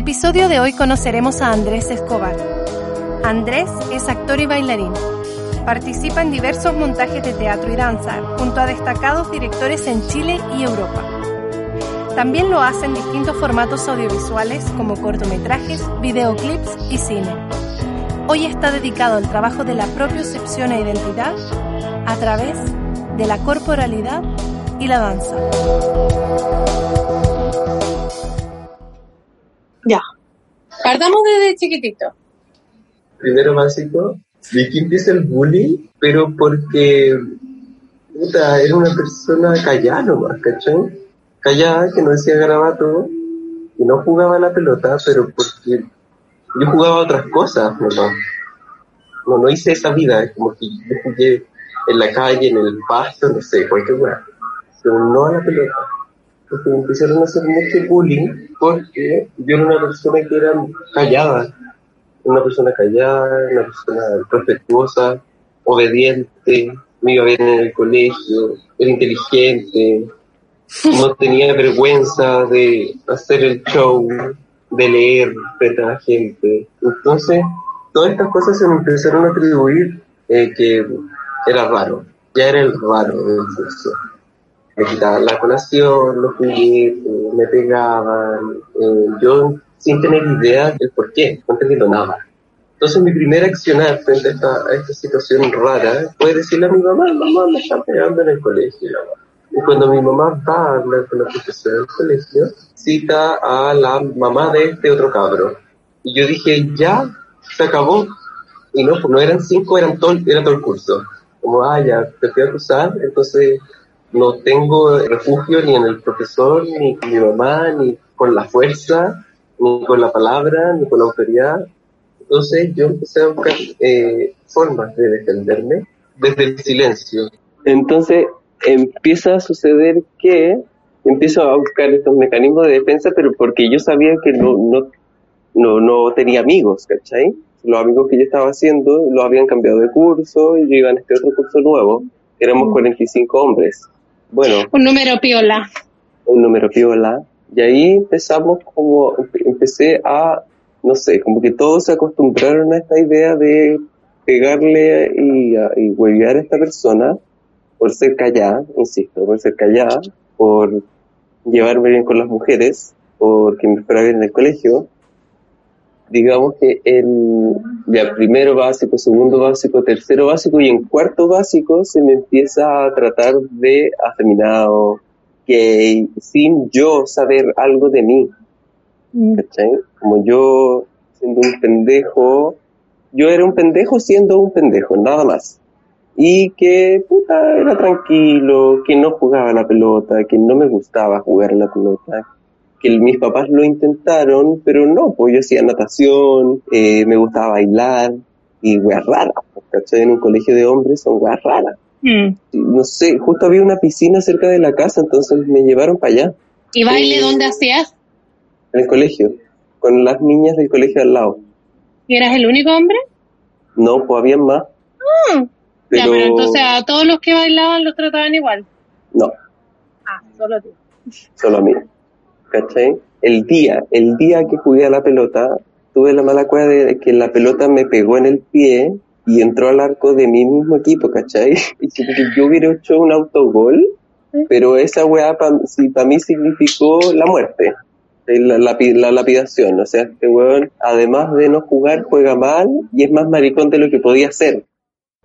episodio de hoy conoceremos a Andrés Escobar. Andrés es actor y bailarín. Participa en diversos montajes de teatro y danza junto a destacados directores en Chile y Europa. También lo hace en distintos formatos audiovisuales como cortometrajes, videoclips y cine. Hoy está dedicado al trabajo de la propiocepción e identidad a través de la corporalidad y la danza. Partamos desde chiquitito. primero básico, vi que empieza el bullying, pero porque, puta, era una persona callada nomás, ¿cachai? Callada, que no decía garabato, que no jugaba la pelota, pero porque yo jugaba otras cosas nomás. No, no hice esa vida, como que yo jugué en la calle, en el pasto, no sé, cualquier lugar, pero no a la pelota. Porque me empezaron a hacer mucho bullying porque yo era una persona que era callada, una persona callada, una persona respetuosa, obediente, me iba bien en el colegio, era inteligente, no tenía vergüenza de hacer el show, de leer frente a la gente. Entonces, todas estas cosas se me empezaron a atribuir eh, que era raro, ya era el raro del curso. Me quitaban la colación, los juguetes, me pegaban, eh, yo sin tener idea del por qué, no entendiendo nada. Entonces mi primera accionar frente a esta, a esta situación rara fue decirle a mi mamá, mamá me están pegando en el colegio. Y cuando mi mamá va a hablar con la profesora del colegio, cita a la mamá de este otro cabro. Y yo dije, ya, se acabó. Y no, pues no eran cinco, eran todo, era todo el curso. Como, ah, ya, te fui a acusar, entonces no tengo refugio ni en el profesor, ni con mi mamá, ni con la fuerza, ni con la palabra, ni con la autoridad. Entonces yo empecé a buscar eh, formas de defenderme desde el silencio. Entonces empieza a suceder que empiezo a buscar estos mecanismos de defensa, pero porque yo sabía que no, no, no, no tenía amigos, ¿cachai? Los amigos que yo estaba haciendo los habían cambiado de curso y yo iba en este otro curso nuevo. Éramos 45 hombres. Bueno, Un número piola. un número piola. Y ahí empezamos como, empecé a, no sé, como que todos se acostumbraron a esta idea de pegarle y, y huevear a esta persona por ser callada, insisto, por ser callada, por llevarme bien con las mujeres, porque me fuera bien en el colegio. Digamos que en ya primero básico, segundo básico, tercero básico y en cuarto básico se me empieza a tratar de afeminado, gay, sin yo saber algo de mí. ¿Cachai? Como yo siendo un pendejo, yo era un pendejo siendo un pendejo, nada más. Y que, puta, era tranquilo, que no jugaba la pelota, que no me gustaba jugar la pelota, que mis papás lo intentaron, pero no, pues yo hacía natación, eh, me gustaba bailar, y weas raras, pues, ¿cachai? En un colegio de hombres son weas raras. Mm. No sé, justo había una piscina cerca de la casa, entonces me llevaron para allá, ¿Y baile Eh, dónde hacías? en el colegio, con las niñas del colegio al lado. ¿Y eras el único hombre? No, pues habían más. Mm. Ya, pero entonces a todos los que bailaban los trataban igual. No, Ah, solo tú. solo a mí. ¿Cachai? El día, el día que jugué a la pelota, tuve la mala cueva de que la pelota me pegó en el pie y entró al arco de mi mismo equipo, ¿cachai? Y yo hubiera hecho un autogol, pero esa weá para mí significó la muerte. La, lapi- la lapidación, o sea, este weón, además de no jugar, juega mal y es más maricón de lo que podía ser.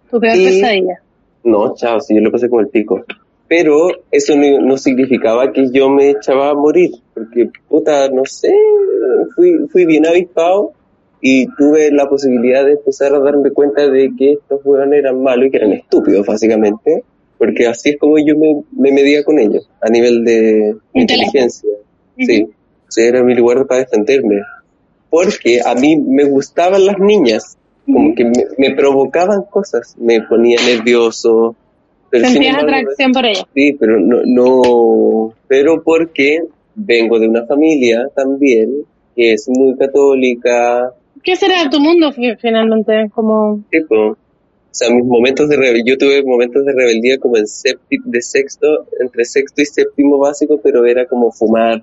Tu peor Sí. pesadilla. No, chao, si yo lo pasé como el pico. Pero eso no, no significaba que yo me echaba a morir, porque puta, no sé, fui, fui bien avispado y tuve la posibilidad de empezar a darme cuenta de que estos hueones eran malos y que eran estúpidos, básicamente, porque así es como yo me, me medía con ellos, a nivel de inteligencia. Sí, sí, era mi lugar para defenderme. Porque a mí me gustaban las niñas, como que me, me provocaban cosas, me ponía nervioso. Sentías atracción por ella. Sí, pero no, no, pero porque vengo de una familia también que es muy católica, ¿Qué será tu mundo fi- finalmente? Como, tipo, o sea, mis momentos de rebel yo tuve momentos de rebeldía como en sépti- de sexto, entre sexto y séptimo básico, pero era como fumar,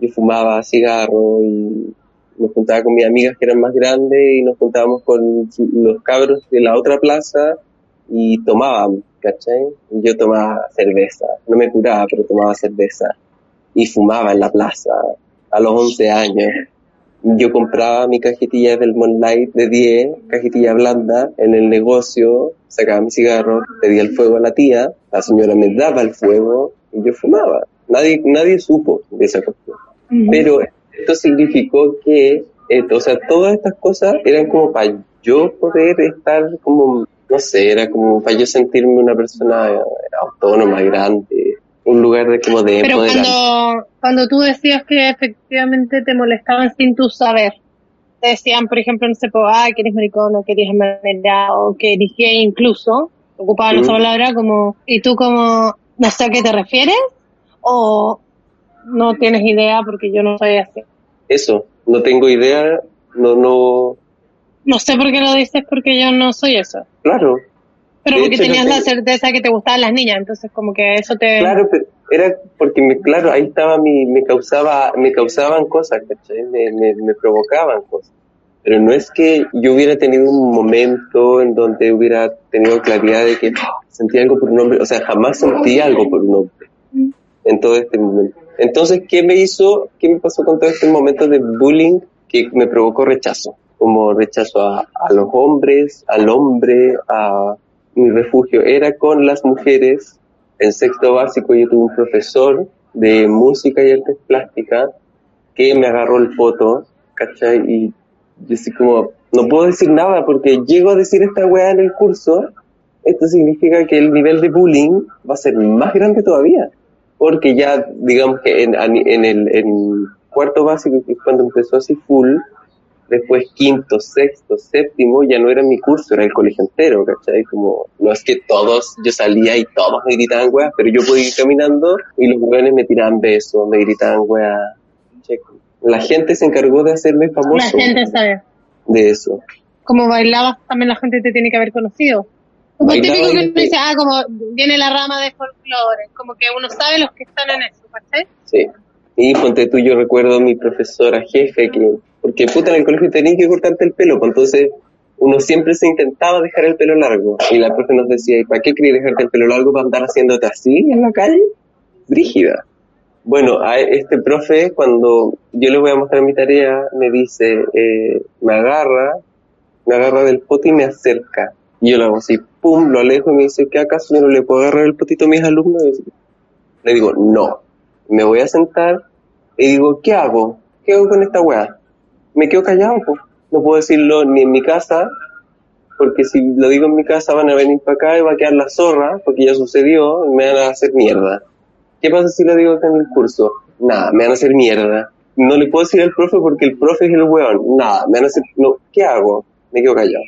yo fumaba cigarro y me juntaba con mis amigas que eran más grandes y nos juntábamos con los cabros de la otra plaza y tomábamos, Yo tomaba cerveza, no me curaba, pero tomaba cerveza y fumaba en la plaza a los 11 años. Yo compraba mi cajetilla del Moonlight de 10, cajetilla blanda, en el negocio, sacaba mi cigarro, pedía el fuego a la tía, la señora me daba el fuego y yo fumaba. Nadie, nadie supo de esa cuestión. Pero esto significó que, eh, o sea, todas estas cosas eran como para yo poder estar como, no sé, era como para yo sentirme una persona eh, autónoma, grande, un lugar de como de pero cuando, cuando tú decías que efectivamente te molestaban sin tu saber, te decían, por ejemplo, no sé, ah, que eres maricón, o que eres o que eres gay incluso, ocupaban esa Mm. palabra como, y tú como, no sé a qué te refieres, o no tienes idea porque yo no soy así. Eso, no tengo idea, no, no, No sé por qué lo dices porque yo no soy eso. claro, Pero De porque hecho, tenías la certeza que te gustaban las niñas, entonces como que eso te... claro, pero era porque me, claro, ahí estaba mi, me causaba, me causaban cosas, ¿cachai? Me, me, me provocaban cosas. Pero no es que yo hubiera tenido un momento en donde hubiera tenido claridad de que sentía algo por un hombre, o sea, jamás sentí algo por un hombre en todo este momento. Entonces, ¿qué me hizo, qué me pasó con todo este momento de bullying que me provocó rechazo? Como rechazo a, a los hombres, al hombre, a mi refugio. Era con las mujeres. En sexto básico yo tuve un profesor de música y artes plásticas que me agarró el foto, ¿cachai? Y yo así como, no puedo decir nada porque llego a decir esta weá en el curso, esto significa que el nivel de bullying va a ser más grande todavía. Porque ya, digamos que en, en el en cuarto básico, que es cuando empezó así full, después quinto, sexto, séptimo, ya no era mi curso, era el colegio entero, ¿cachai? Como, no es que todos, yo salía y todos me gritaban weas, pero yo podía ir caminando y los weones me tiraban besos, me gritaban weas. Checo. La gente se encargó de hacerme La famoso gente sabe. de eso. Como bailabas, también la gente te tiene que haber conocido. Como el Bailaba típico que uno dice, ah, como viene la rama de folclore, como que uno sabe los que están en eso, ¿cachai? Sí. Y ponte tú, yo recuerdo a mi profesora jefe que, porque puta en el colegio tenías que cortarte el pelo, pues entonces uno siempre se intentaba dejar el pelo largo. Y la profe nos decía, ¿y para qué querías dejarte el pelo largo para andar haciéndote así en la calle? Brígida. Bueno, a este profe, cuando yo le voy a mostrar mi tarea, me dice, eh, me agarra, me agarra del poto y me acerca. Y yo lo hago así, pum, lo alejo y me dice, ¿qué acaso yo no le puedo agarrar el potito a mis alumnos? Le digo, no. Me voy a sentar y digo, ¿qué hago? ¿Qué hago con esta weá? Me quedo callado. No puedo decirlo ni en mi casa, porque si lo digo en mi casa van a venir para acá y va a quedar la zorra, porque ya sucedió, y me van a hacer mierda. ¿Qué pasa si lo digo acá en el curso? Nada, me van a hacer mierda. No le puedo decir al profe porque el profe es el weón. Nada, me van a hacer... No, ¿qué hago? Me quedo callado.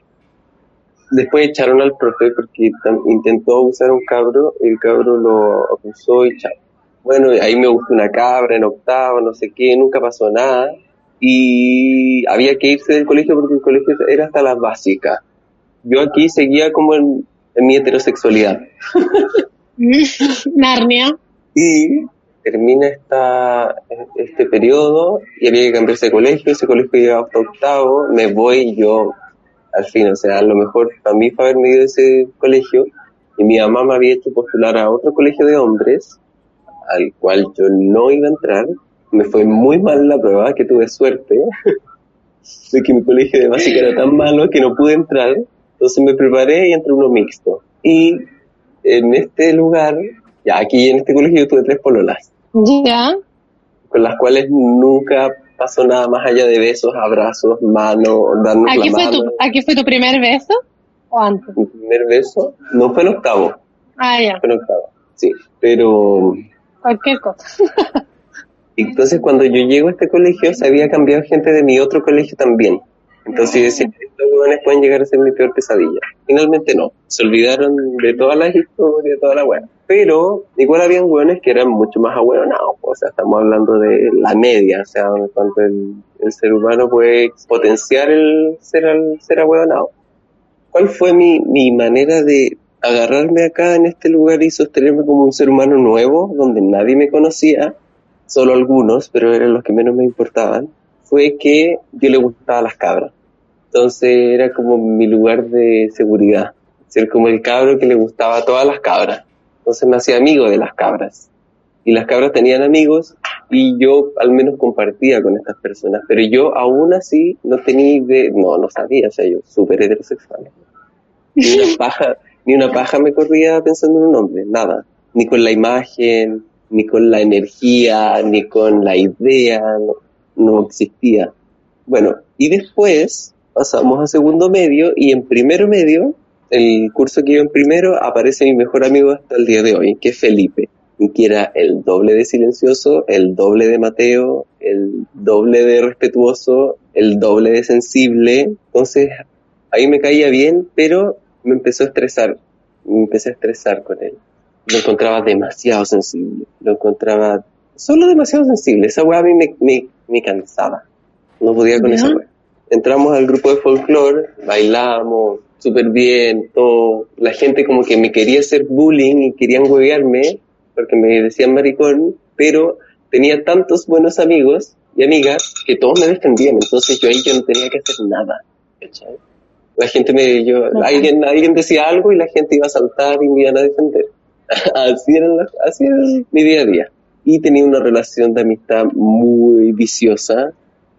Después echaron al profe porque intentó usar un cabro, y el cabro lo acusó y chao. Bueno, ahí me gustó una cabra en octavo, no sé qué, nunca pasó nada. Y había que irse del colegio porque el colegio era hasta las básicas. Yo aquí seguía como en, en mi heterosexualidad. Narnia. Y termina esta, este periodo y había que cambiarse de colegio, ese colegio llegaba hasta octavo, me voy y yo al fin, o sea, a lo mejor para mí fue haberme ido de ese colegio y mi mamá me había hecho postular a otro colegio de hombres al cual yo no iba a entrar me fue muy mal la prueba, que tuve suerte, de que mi colegio de básica era tan malo que no pude entrar, entonces me preparé y entré uno mixto. Y en este lugar, ya aquí en este colegio tuve tres pololas, Ya. con las cuales nunca pasó nada más allá de besos, abrazos, manos, darnos ¿Aquí la fue, mano. tu, ¿Aquí fue tu primer beso? ¿O antes? Mi primer beso, no fue en octavo, Ah, ya. fue en octavo, sí, pero Cualquier cosa. Entonces, cuando yo llego a este colegio, se había cambiado gente de mi otro colegio también. Entonces, yo decía, estos hueones pueden llegar a ser mi peor pesadilla. Finalmente no. Se olvidaron de todas las historias, de toda la hueá. Pero, igual habían hueones que eran mucho más ahueonados. O sea, estamos hablando de la media. O sea, cuando el, el ser humano puede potenciar el ser, el ser ahueonado. ¿Cuál fue mi, mi manera de agarrarme acá en este lugar y sostenerme como un ser humano nuevo, donde nadie me conocía? Solo algunos, pero eran los que menos me importaban, fue que yo le gustaba a las cabras. Entonces era como mi lugar de seguridad, ser como el cabro que le gustaba a todas las cabras. Entonces me hacía amigo de las cabras. Y las cabras tenían amigos y yo al menos compartía con estas personas, pero yo aún así no tenía idea, no, no sabía, o sea, yo súper heterosexual. Ni una paja, ni una paja me corría pensando en un hombre, nada. Ni con la imagen, ni con la energía, ni con la idea, no, existía. Bueno, y después pasamos a segundo medio y en primero medio, el curso que iba en primero, aparece mi mejor amigo hasta el día de hoy, que es Felipe, y que era el doble de silencioso, el doble de Mateo, el doble de respetuoso, el doble de sensible. Entonces, ahí me caía bien, pero me empezó a estresar, me empecé a estresar con él lo encontraba demasiado sensible, lo encontraba solo demasiado sensible, esa weá a mí me, me, me cansaba, no podía con Ya. esa weá. Entramos al grupo de folclore, bailamos súper bien, todo, la gente como que me quería hacer bullying y querían huevearme, porque me decían maricón, pero tenía tantos buenos amigos y amigas que todos me defendían, entonces yo ahí yo no tenía que hacer nada, ¿cachai? La gente me, yo, alguien, alguien decía algo y la gente iba a saltar y me iban a defender. así, era así era mi día a día. Y tenía una relación de amistad muy viciosa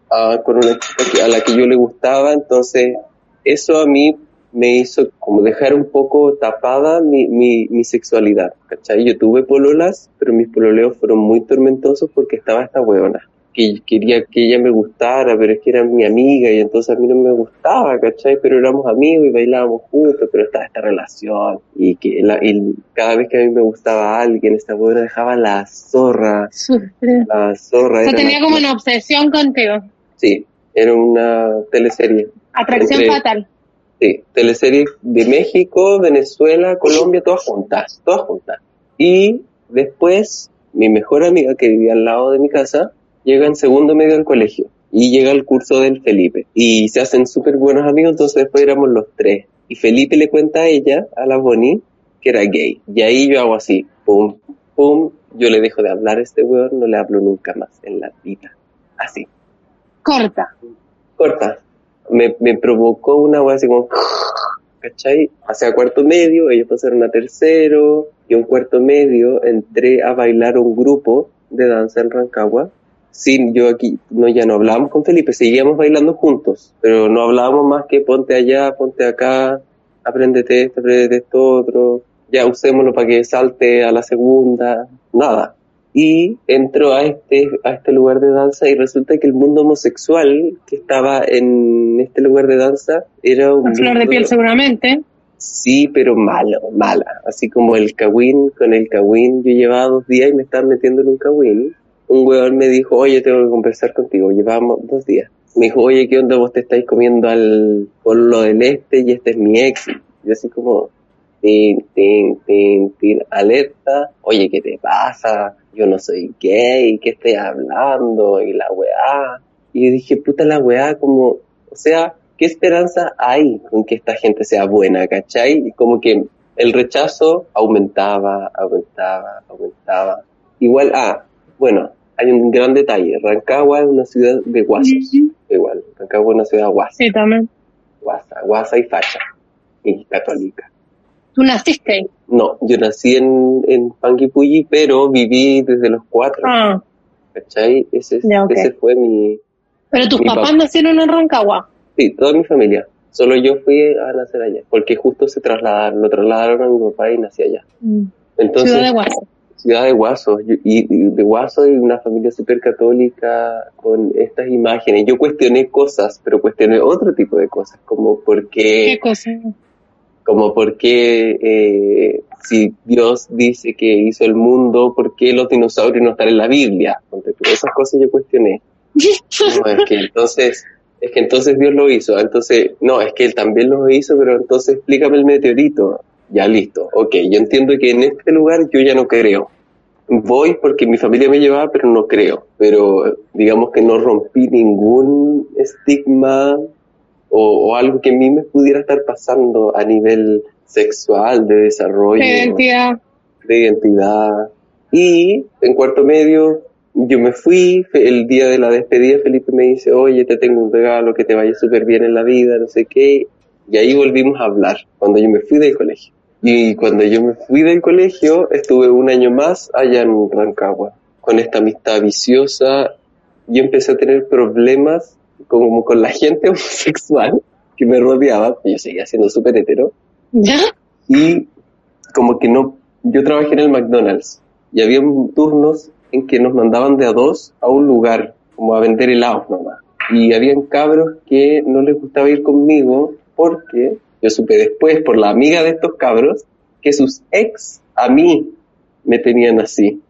ah, con una chica a la que yo le gustaba, entonces eso a mí me hizo como dejar un poco tapada mi, mi, mi sexualidad, ¿cachai? Yo tuve pololas, pero mis pololeos fueron muy tormentosos porque estaba esta huevona que quería que ella me gustara, pero es que era mi amiga y entonces a mí no me gustaba, ¿cachai? Pero éramos amigos y bailábamos juntos, pero estaba esta relación y que la- y cada vez que a mí me gustaba alguien, esta huevona dejaba la zorra, la zorra. O sea, tenía como una obsesión contigo. Sí, era una teleserie. Atracción Entre- fatal. Sí, teleserie de México, Venezuela, Colombia, todas juntas, todas juntas. Y después, mi mejor amiga que vivía al lado de mi casa, llega en segundo medio del colegio y llega al curso del Felipe. Y se hacen súper buenos amigos, entonces después éramos los tres. Y Felipe le cuenta a ella, a la Bonnie, que era gay. Y ahí yo hago así, pum, pum, yo le dejo de hablar a este weón, no le hablo nunca más en la vida. Así Corta. corta. Me, me provocó una wea así como, ¿cachai? Hacia cuarto medio, ellos pasaron a tercero, y un cuarto medio entré a bailar un grupo de danza en Rancagua. Sí, yo aquí, no, ya no hablábamos con Felipe, seguíamos bailando juntos, pero no hablábamos más que ponte allá, ponte acá, apréndete esto, apréndete esto otro, ya usémoslo para que salte a la segunda, nada y entro a este, a este lugar de danza y resulta que el mundo homosexual que estaba en este lugar de danza era un flor de piel seguramente. Sí, pero malo, mala. Así como el cagüín, con el cagüín yo llevaba dos días y me estaban metiendo en un cagüín. Un huevón me dijo, oye, tengo que conversar contigo. Llevábamos dos días. Me dijo, oye, ¿qué onda? Vos te estáis comiendo al lo del este y este es mi ex. Yo así como, tin, tin, tin, tin, alerta. Oye, ¿qué te pasa? Yo no soy gay, ¿qué estoy hablando? Y la weá. Y dije, puta la weá, como, o sea, ¿qué esperanza hay con que esta gente sea buena, cachai? Y como que el rechazo aumentaba, aumentaba, aumentaba. Igual, ah, bueno, hay un gran detalle. Rancagua es una ciudad de guasos. Igual, Rancagua es una ciudad guasa, Sí, también. guasa, guasa y facha. Y católica. Tú naciste ahí. No, yo nací en, en Panguipulli, pero viví desde los cuatro. Ah, ¿cachai? Ese, Ya, ok. ese fue mi, Pero tus Mi papás papá. nacieron en Rancagua. sí, toda mi familia. Solo yo fui a nacer allá, porque justo se trasladaron, lo trasladaron a mi papá y nací allá. Entonces, Ciudad de Guaso. Ciudad de Guaso, y, y de Guaso y una familia súper católica con estas imágenes. Yo cuestioné cosas, pero cuestioné otro tipo de cosas, como por ¿Qué como por qué eh, si Dios dice que hizo el mundo, ¿por qué los dinosaurios no están en la Biblia? Esas cosas yo cuestioné. No, es que entonces, es que entonces Dios lo hizo. Entonces, no, es que él también lo hizo, pero entonces explícame el meteorito. Ya listo. Ok, yo entiendo que en este lugar yo ya no creo. Voy porque mi familia me llevaba, pero no creo. Pero digamos que no rompí ningún estigma o, o algo que a mí me pudiera estar pasando a nivel sexual, de desarrollo ¿Qué identidad? de identidad. Y en cuarto medio yo me fui, el día de la despedida Felipe me dice, oye, te tengo un regalo, que te vaya súper bien en la vida, no sé qué. Y ahí volvimos a hablar, cuando yo me fui del colegio. Y cuando yo me fui del colegio, estuve un año más allá en Rancagua, con esta amistad viciosa. Yo empecé a tener problemas como con la gente homosexual que me rodeaba, yo seguía siendo súper hetero, ¿Ya? y como que no, yo trabajé en el McDonald's y había turnos en que nos mandaban de a dos a un lugar, como a vender helados nomás. Y habían cabros que no les gustaba ir conmigo porque yo supe después por la amiga de estos cabros que sus ex a mí me tenían así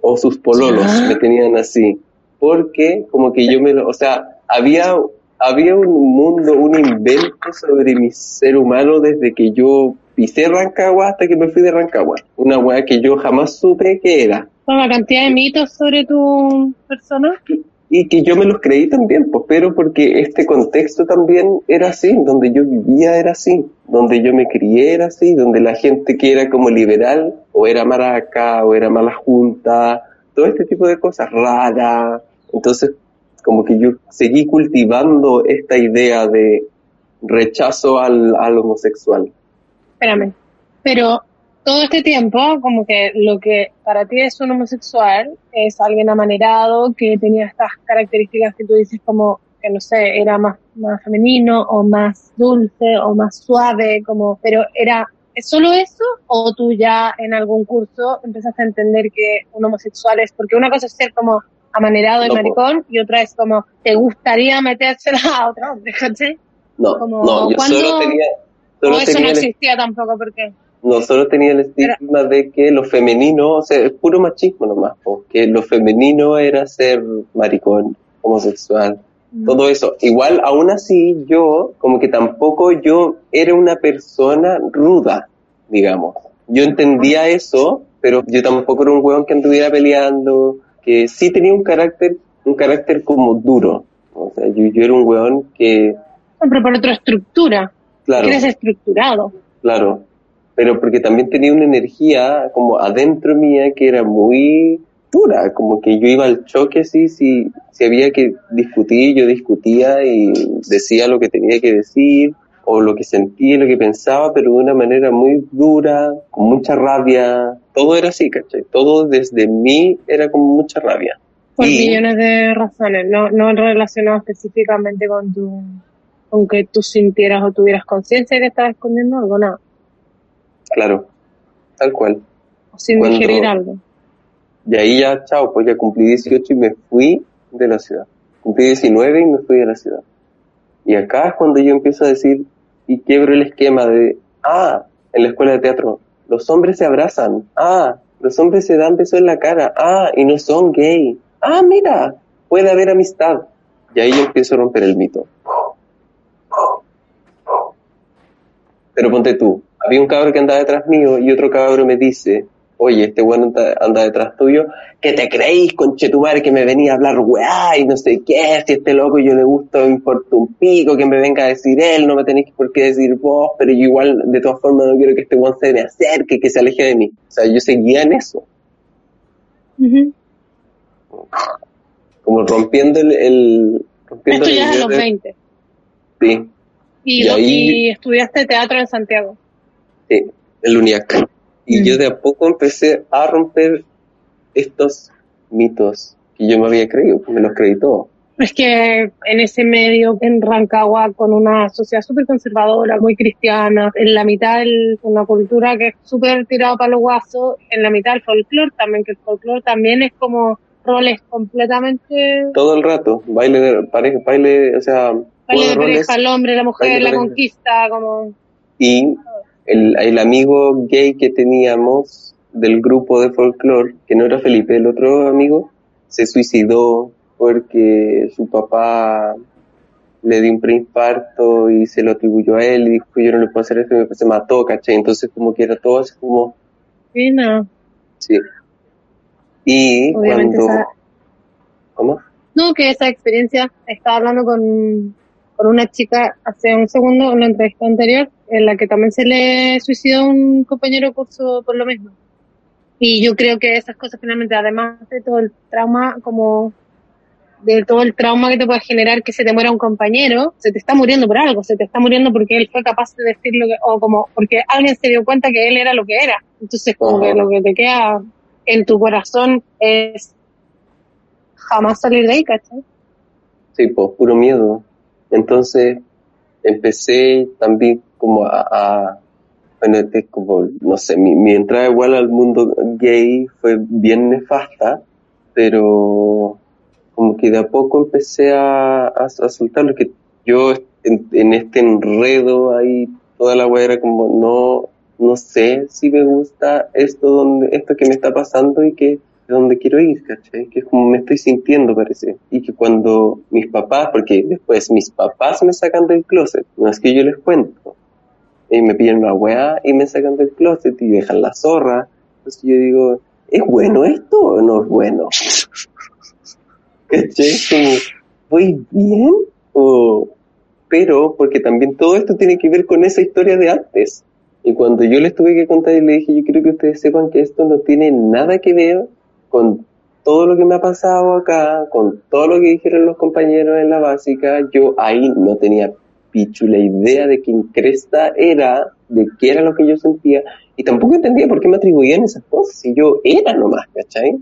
o sus pololos Ya. me tenían así porque como que yo me lo, o sea, había había un mundo, un invento sobre mi ser humano desde que yo pisé Rancagua hasta que me fui de Rancagua. Una weá que yo jamás supe que era. Con la cantidad de mitos sobre tu persona. Y que yo me los creí también, pues, pero porque este contexto también era así, donde yo vivía era así, donde yo me crié era así, donde la gente que era como liberal, o era maraca, o era mala junta, todo este tipo de cosas raras. Entonces, como que yo seguí cultivando esta idea de rechazo al, al homosexual. Espérame. Pero todo este tiempo, como que lo que para ti es un homosexual es alguien amanerado que tenía estas características que tú dices como que no sé, era más, más femenino o más dulce o más suave, como, pero era ¿Es solo eso o tú ya en algún curso empezaste a entender que un homosexual es porque una cosa es ser como amanerado y No, maricón y otra es como te gustaría metérsela a otro hombre. No, Como, no, yo ¿cuándo- solo tenía, O solo eso no tenía el existía tampoco porque No, solo tenía el estigma de que lo femenino, o sea, es puro machismo nomás, porque lo femenino era ser maricón, homosexual, todo eso. Igual, aún así, yo, como que tampoco yo era una persona ruda, digamos. Yo entendía eso, pero yo tampoco era un weón que anduviera peleando, que sí tenía un carácter, un carácter como duro. O sea, yo, yo era un weón que, siempre por otra estructura, claro. que eres estructurado. Claro, pero porque también tenía una energía como adentro mía que era muy dura, como que yo iba al choque, sí, sí, si había que discutir, yo discutía y decía lo que tenía que decir, o lo que sentía, lo que pensaba, pero de una manera muy dura, con mucha rabia, todo era así, ¿cachai? Todo desde mí era con mucha rabia. Por Y- millones de razones, no, no relacionado específicamente con tu, con que tú sintieras o tuvieras conciencia de que estabas escondiendo algo, nada, Claro, tal cual. o sin Cuando- digerir algo. Y ahí ya, chao, pues ya cumplí 18 y me fui de la ciudad. Cumplí 19 y me fui de la ciudad. Y acá es cuando yo empiezo a decir y quiebro el esquema de, ah, en la escuela de teatro, los hombres se abrazan, ah, los hombres se dan besos en la cara, ah, y no son gay, ah, mira, puede haber amistad. Y ahí yo empiezo a romper el mito. Pero ponte tú, había un cabro que andaba detrás mío y otro cabro me dice, oye, este bueno anda, anda detrás tuyo, que te creéis, conchetumare, que me venía a hablar weá y no sé qué, si este loco yo le gusto, importa un pico, que me venga a decir él, no me tenéis por qué decir vos, pero yo igual, de todas formas, no quiero que este weón se me acerque, que se aleje de mí. O sea, yo seguía en eso, como rompiendo el... el rompiendo Esto ya es a idea los de- 20. Sí, Y, Y lo- ahí- y estudiaste teatro en Santiago. Sí, el UNIAC. Y Mm. yo de a poco empecé a romper estos mitos Y yo me había creído, me los creí todos. Es que en ese medio, en Rancagua, con una sociedad súper conservadora, muy cristiana, en la mitad el- una cultura que es súper tirado para los guasos, en la mitad el folclore también, que el folclore también es como roles completamente... Todo el rato, baile de pareja, baile, o sea, Baile de de roles. pareja, el hombre, la mujer, la pareja. conquista, como... Y el, el amigo gay que teníamos del grupo de folclore, que no era Felipe, el otro amigo, se suicidó porque su papá le dio un preinfarto y se lo atribuyó a él y dijo yo no le puedo hacer esto y se mató, ¿cachai? Entonces como que era todo así como, Sí, no. sí. Y Obviamente cuando... esa- ¿Cómo? No, que esa experiencia, estaba hablando con, con una chica hace un segundo, una entrevista anterior, en la que también se le suicidó un compañero de curso por lo mismo. Y yo creo que esas cosas finalmente, además de todo el trauma, como de todo el trauma que te puede generar que se te muera un compañero, se te está muriendo por algo, se te está muriendo porque él fue capaz de decir lo que, o como porque alguien se dio cuenta que él era lo que era. Entonces como que lo que te queda en tu corazón es jamás salir de ahí, ¿cachai? Sí, pues puro miedo. Entonces empecé también como a, bueno, este es como, no sé, mi, mi entrada igual al mundo gay fue bien nefasta, pero como que de a poco empecé a, a, a que yo en, en este enredo ahí, toda la weá era como, no, no sé si me gusta esto donde, esto que me está pasando y que de donde quiero ir, ¿cachai? Que es como me estoy sintiendo, parece. Y que cuando mis papás, porque después mis papás me sacan del closet, no es que yo les cuento, y me piden una weá y me sacan del closet y dejan la zorra. Entonces yo digo, ¿es bueno esto o no es bueno? ¿Cachai? Como, ¿voy bien? O, pero porque también todo esto tiene que ver con esa historia de antes. Y cuando yo les tuve que contar y le dije, yo quiero que ustedes sepan que esto no tiene nada que ver con todo lo que me ha pasado acá, con todo lo que dijeron los compañeros en la básica, yo ahí no tenía pichu la idea de quién cresta era, de qué era lo que yo sentía, y tampoco entendía por qué me atribuían esas cosas, si yo era nomás, ¿cachai?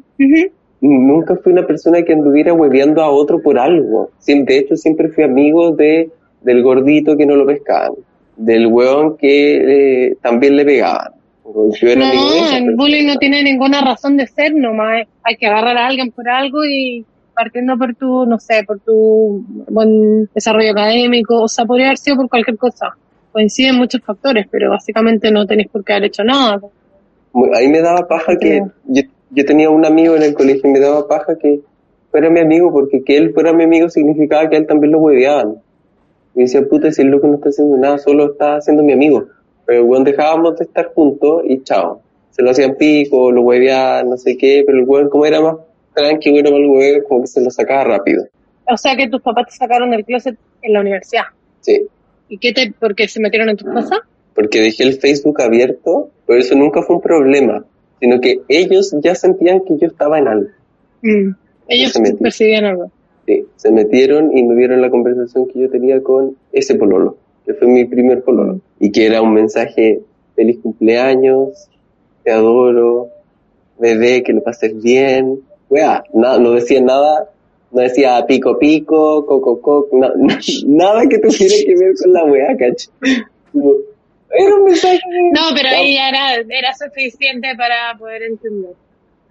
Nunca fui una persona que anduviera hueveando a otro por algo. De hecho, siempre fui amigo de, del gordito que no lo pescaban, del weón que eh, también le pegaban. Yo era No, el bullying no tiene ninguna razón de ser, nomás hay que agarrar a alguien por algo y partiendo por tu, no sé, por tu buen desarrollo académico, o sea, podría haber sido por cualquier cosa. Coinciden muchos factores, pero básicamente no tenéis por qué haber hecho nada. Ahí me daba paja que yo, yo tenía un amigo en el colegio y me daba paja que fuera mi amigo porque que él fuera mi amigo significaba que a él también lo hueveaban. Y decía, puta, si el loco no está haciendo nada, solo está siendo mi amigo. Pero el weón dejábamos de estar juntos y chao. Se lo hacían pico, lo hueveaban, no sé qué, pero el weón como era más tranqui, era más el hueveo, como que se lo sacaba rápido. O sea que tus papás te sacaron del closet en la universidad. Sí. ¿Y qué te, porque se metieron en tus cosas? porque dejé el Facebook abierto, pero eso nunca fue un problema, sino que ellos ya sentían que yo estaba en algo. Mm. Ellos Se percibían algo. Sí, se metieron y me vieron la conversación que yo tenía con ese pololo, que fue mi primer pololo, y que era un mensaje, feliz cumpleaños, te adoro, bebé, que lo pases bien, weá, nada, no decía nada, no decía pico pico, coco coco, na- na- nada que tuviera que ver con la weá, cacho. Era un mensaje. No, pero ahí ya era, era suficiente para poder entender.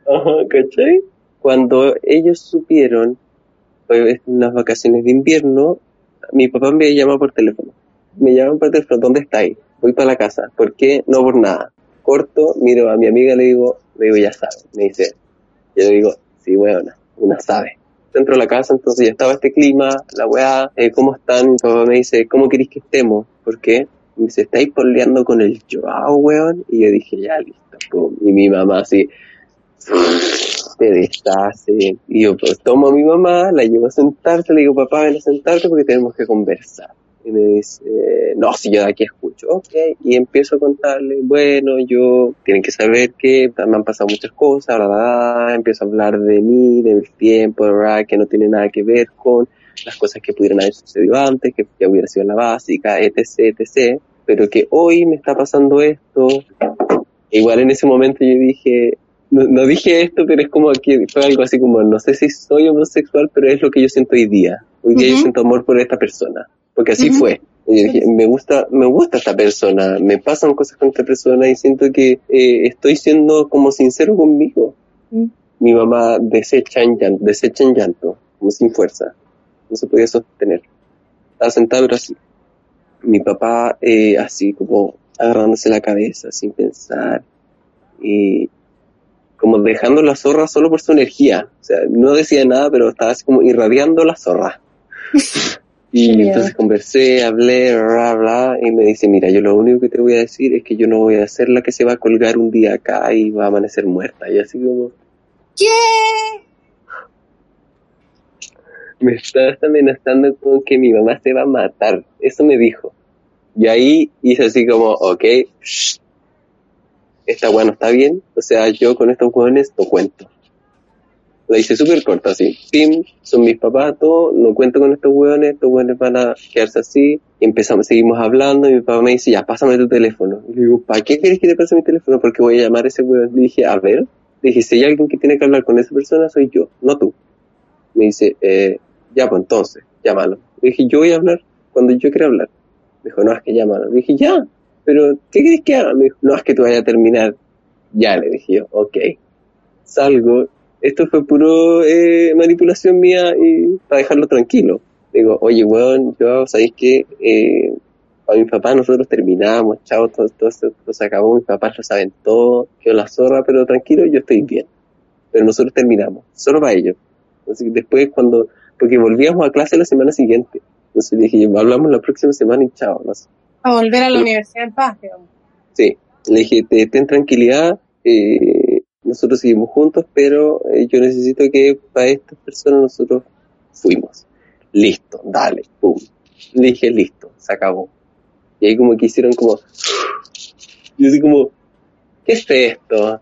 Ajá, ¿cachai? Cuando ellos supieron, fue en unas vacaciones de invierno, mi papá me llama por teléfono. Me llaman por teléfono, ¿dónde estáis? Voy para la casa. ¿Por qué? No por nada. Corto, miro a mi amiga, le digo, le digo, ya sabe. Me dice, yo le digo, sí, weona, una sabe. Dentro de la casa, entonces ya estaba este clima, la weá, eh, ¿cómo están? Mi papá me dice, ¿cómo queréis que estemos? ¿Por qué? Me dice, ¿estáis poleando con el Joao, weón? Y yo dije, ya, listo. Y mi mamá así, te deshace. Y yo pues tomo a mi mamá, la llevo a sentarse, le digo, papá, ven a sentarte porque tenemos que conversar. Y me dice, no, si yo de aquí escucho, ok. Y empiezo a contarle, bueno, yo, tienen que saber que me han pasado muchas cosas, bla, bla, bla. empiezo a hablar de mí, del tiempo, ¿verdad? que no tiene nada que ver con las cosas que pudieran haber sucedido antes, que ya hubiera sido la básica, etc, etc. Pero que hoy me está pasando esto. Igual en ese momento yo dije, no, no dije esto, pero es como que fue algo así como, no sé si soy homosexual, pero es lo que yo siento hoy día. Hoy día yo siento amor por esta persona, porque así fue. Y dije, me gusta, me gusta esta persona, me pasan cosas con esta persona y siento que eh, estoy siendo como sincero conmigo. Mi mamá desecha en llanto, desecha en llanto, como sin fuerza. No se podía sostener. Estaba sentado pero así. Mi papá eh, así como agarrándose la cabeza sin pensar y como dejando la zorra solo por su energía. O sea, no decía nada, pero estaba así como irradiando la zorra. Y entonces conversé, hablé, bla, bla, y me dice, mira, yo lo único que te voy a decir es que yo no voy a ser la que se va a colgar un día acá y va a amanecer muerta. Y así como, ¿Qué? me estás amenazando con que mi mamá se va a matar. Eso me dijo. Y ahí hice así como, ok, shh, esta weá no está bien. O sea, yo con estos hueones no cuento. La hice súper corta, así. Tim, son mis papás, todo, no cuento con estos hueones, estos hueones van a quedarse así. Y empezamos, seguimos hablando y mi papá me dice, ya, pásame tu teléfono. Y le digo, ¿para qué quieres que te pase mi teléfono? Porque voy a llamar a ese hueón. Le dije, a ver. Le dije, si hay alguien que tiene que hablar con esa persona, soy yo, no tú. Me dice, eh, ya, pues entonces, llámalo. Le dije, yo voy a hablar cuando yo quiera hablar. Me dijo, no, es que llámalo. Le dije, ya, pero ¿qué quieres que haga? Me dijo, no, es que tú vayas a terminar. Ya, le dije yo, ok. Salgo. Esto fue puro eh, manipulación mía y para dejarlo tranquilo. Digo, oye, weón, yo, ¿sabéis qué? Eh, a mi papá nosotros terminamos, chao, todo, todo, esto se acabó, mis papás lo saben todo, quedó la zorra, pero tranquilo, yo estoy bien. Pero nosotros terminamos, solo para ellos. Que después cuando, porque volvíamos a clase la semana siguiente. Entonces dije, hablamos la próxima semana y chao, no sé. A volver a la universidad en paz, digamos. Sí, le dije, te, ten tranquilidad, eh, nosotros seguimos juntos, pero eh, yo necesito que para estas personas nosotros fuimos. Listo, dale, pum. Le dije, listo, se acabó. Y ahí como que hicieron como... Yo así como, ¿qué es esto?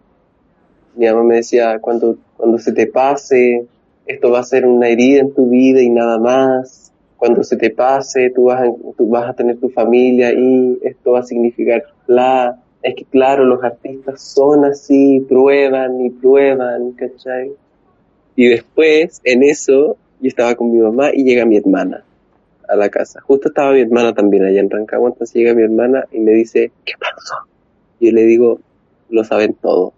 Mi mamá me decía, cuando, cuando se te pase, esto va a ser una herida en tu vida y nada más. Cuando se te pase, tú vas a, tú vas a tener tu familia y esto va a significar bla. Es que claro, los artistas son así, prueban y prueban, ¿cachai? Y después, en eso, yo estaba con mi mamá y llega mi hermana a la casa. Justo estaba mi hermana también allá en Rancagua, entonces llega mi hermana y me dice, ¿qué pasó? Y yo le digo, lo saben todo.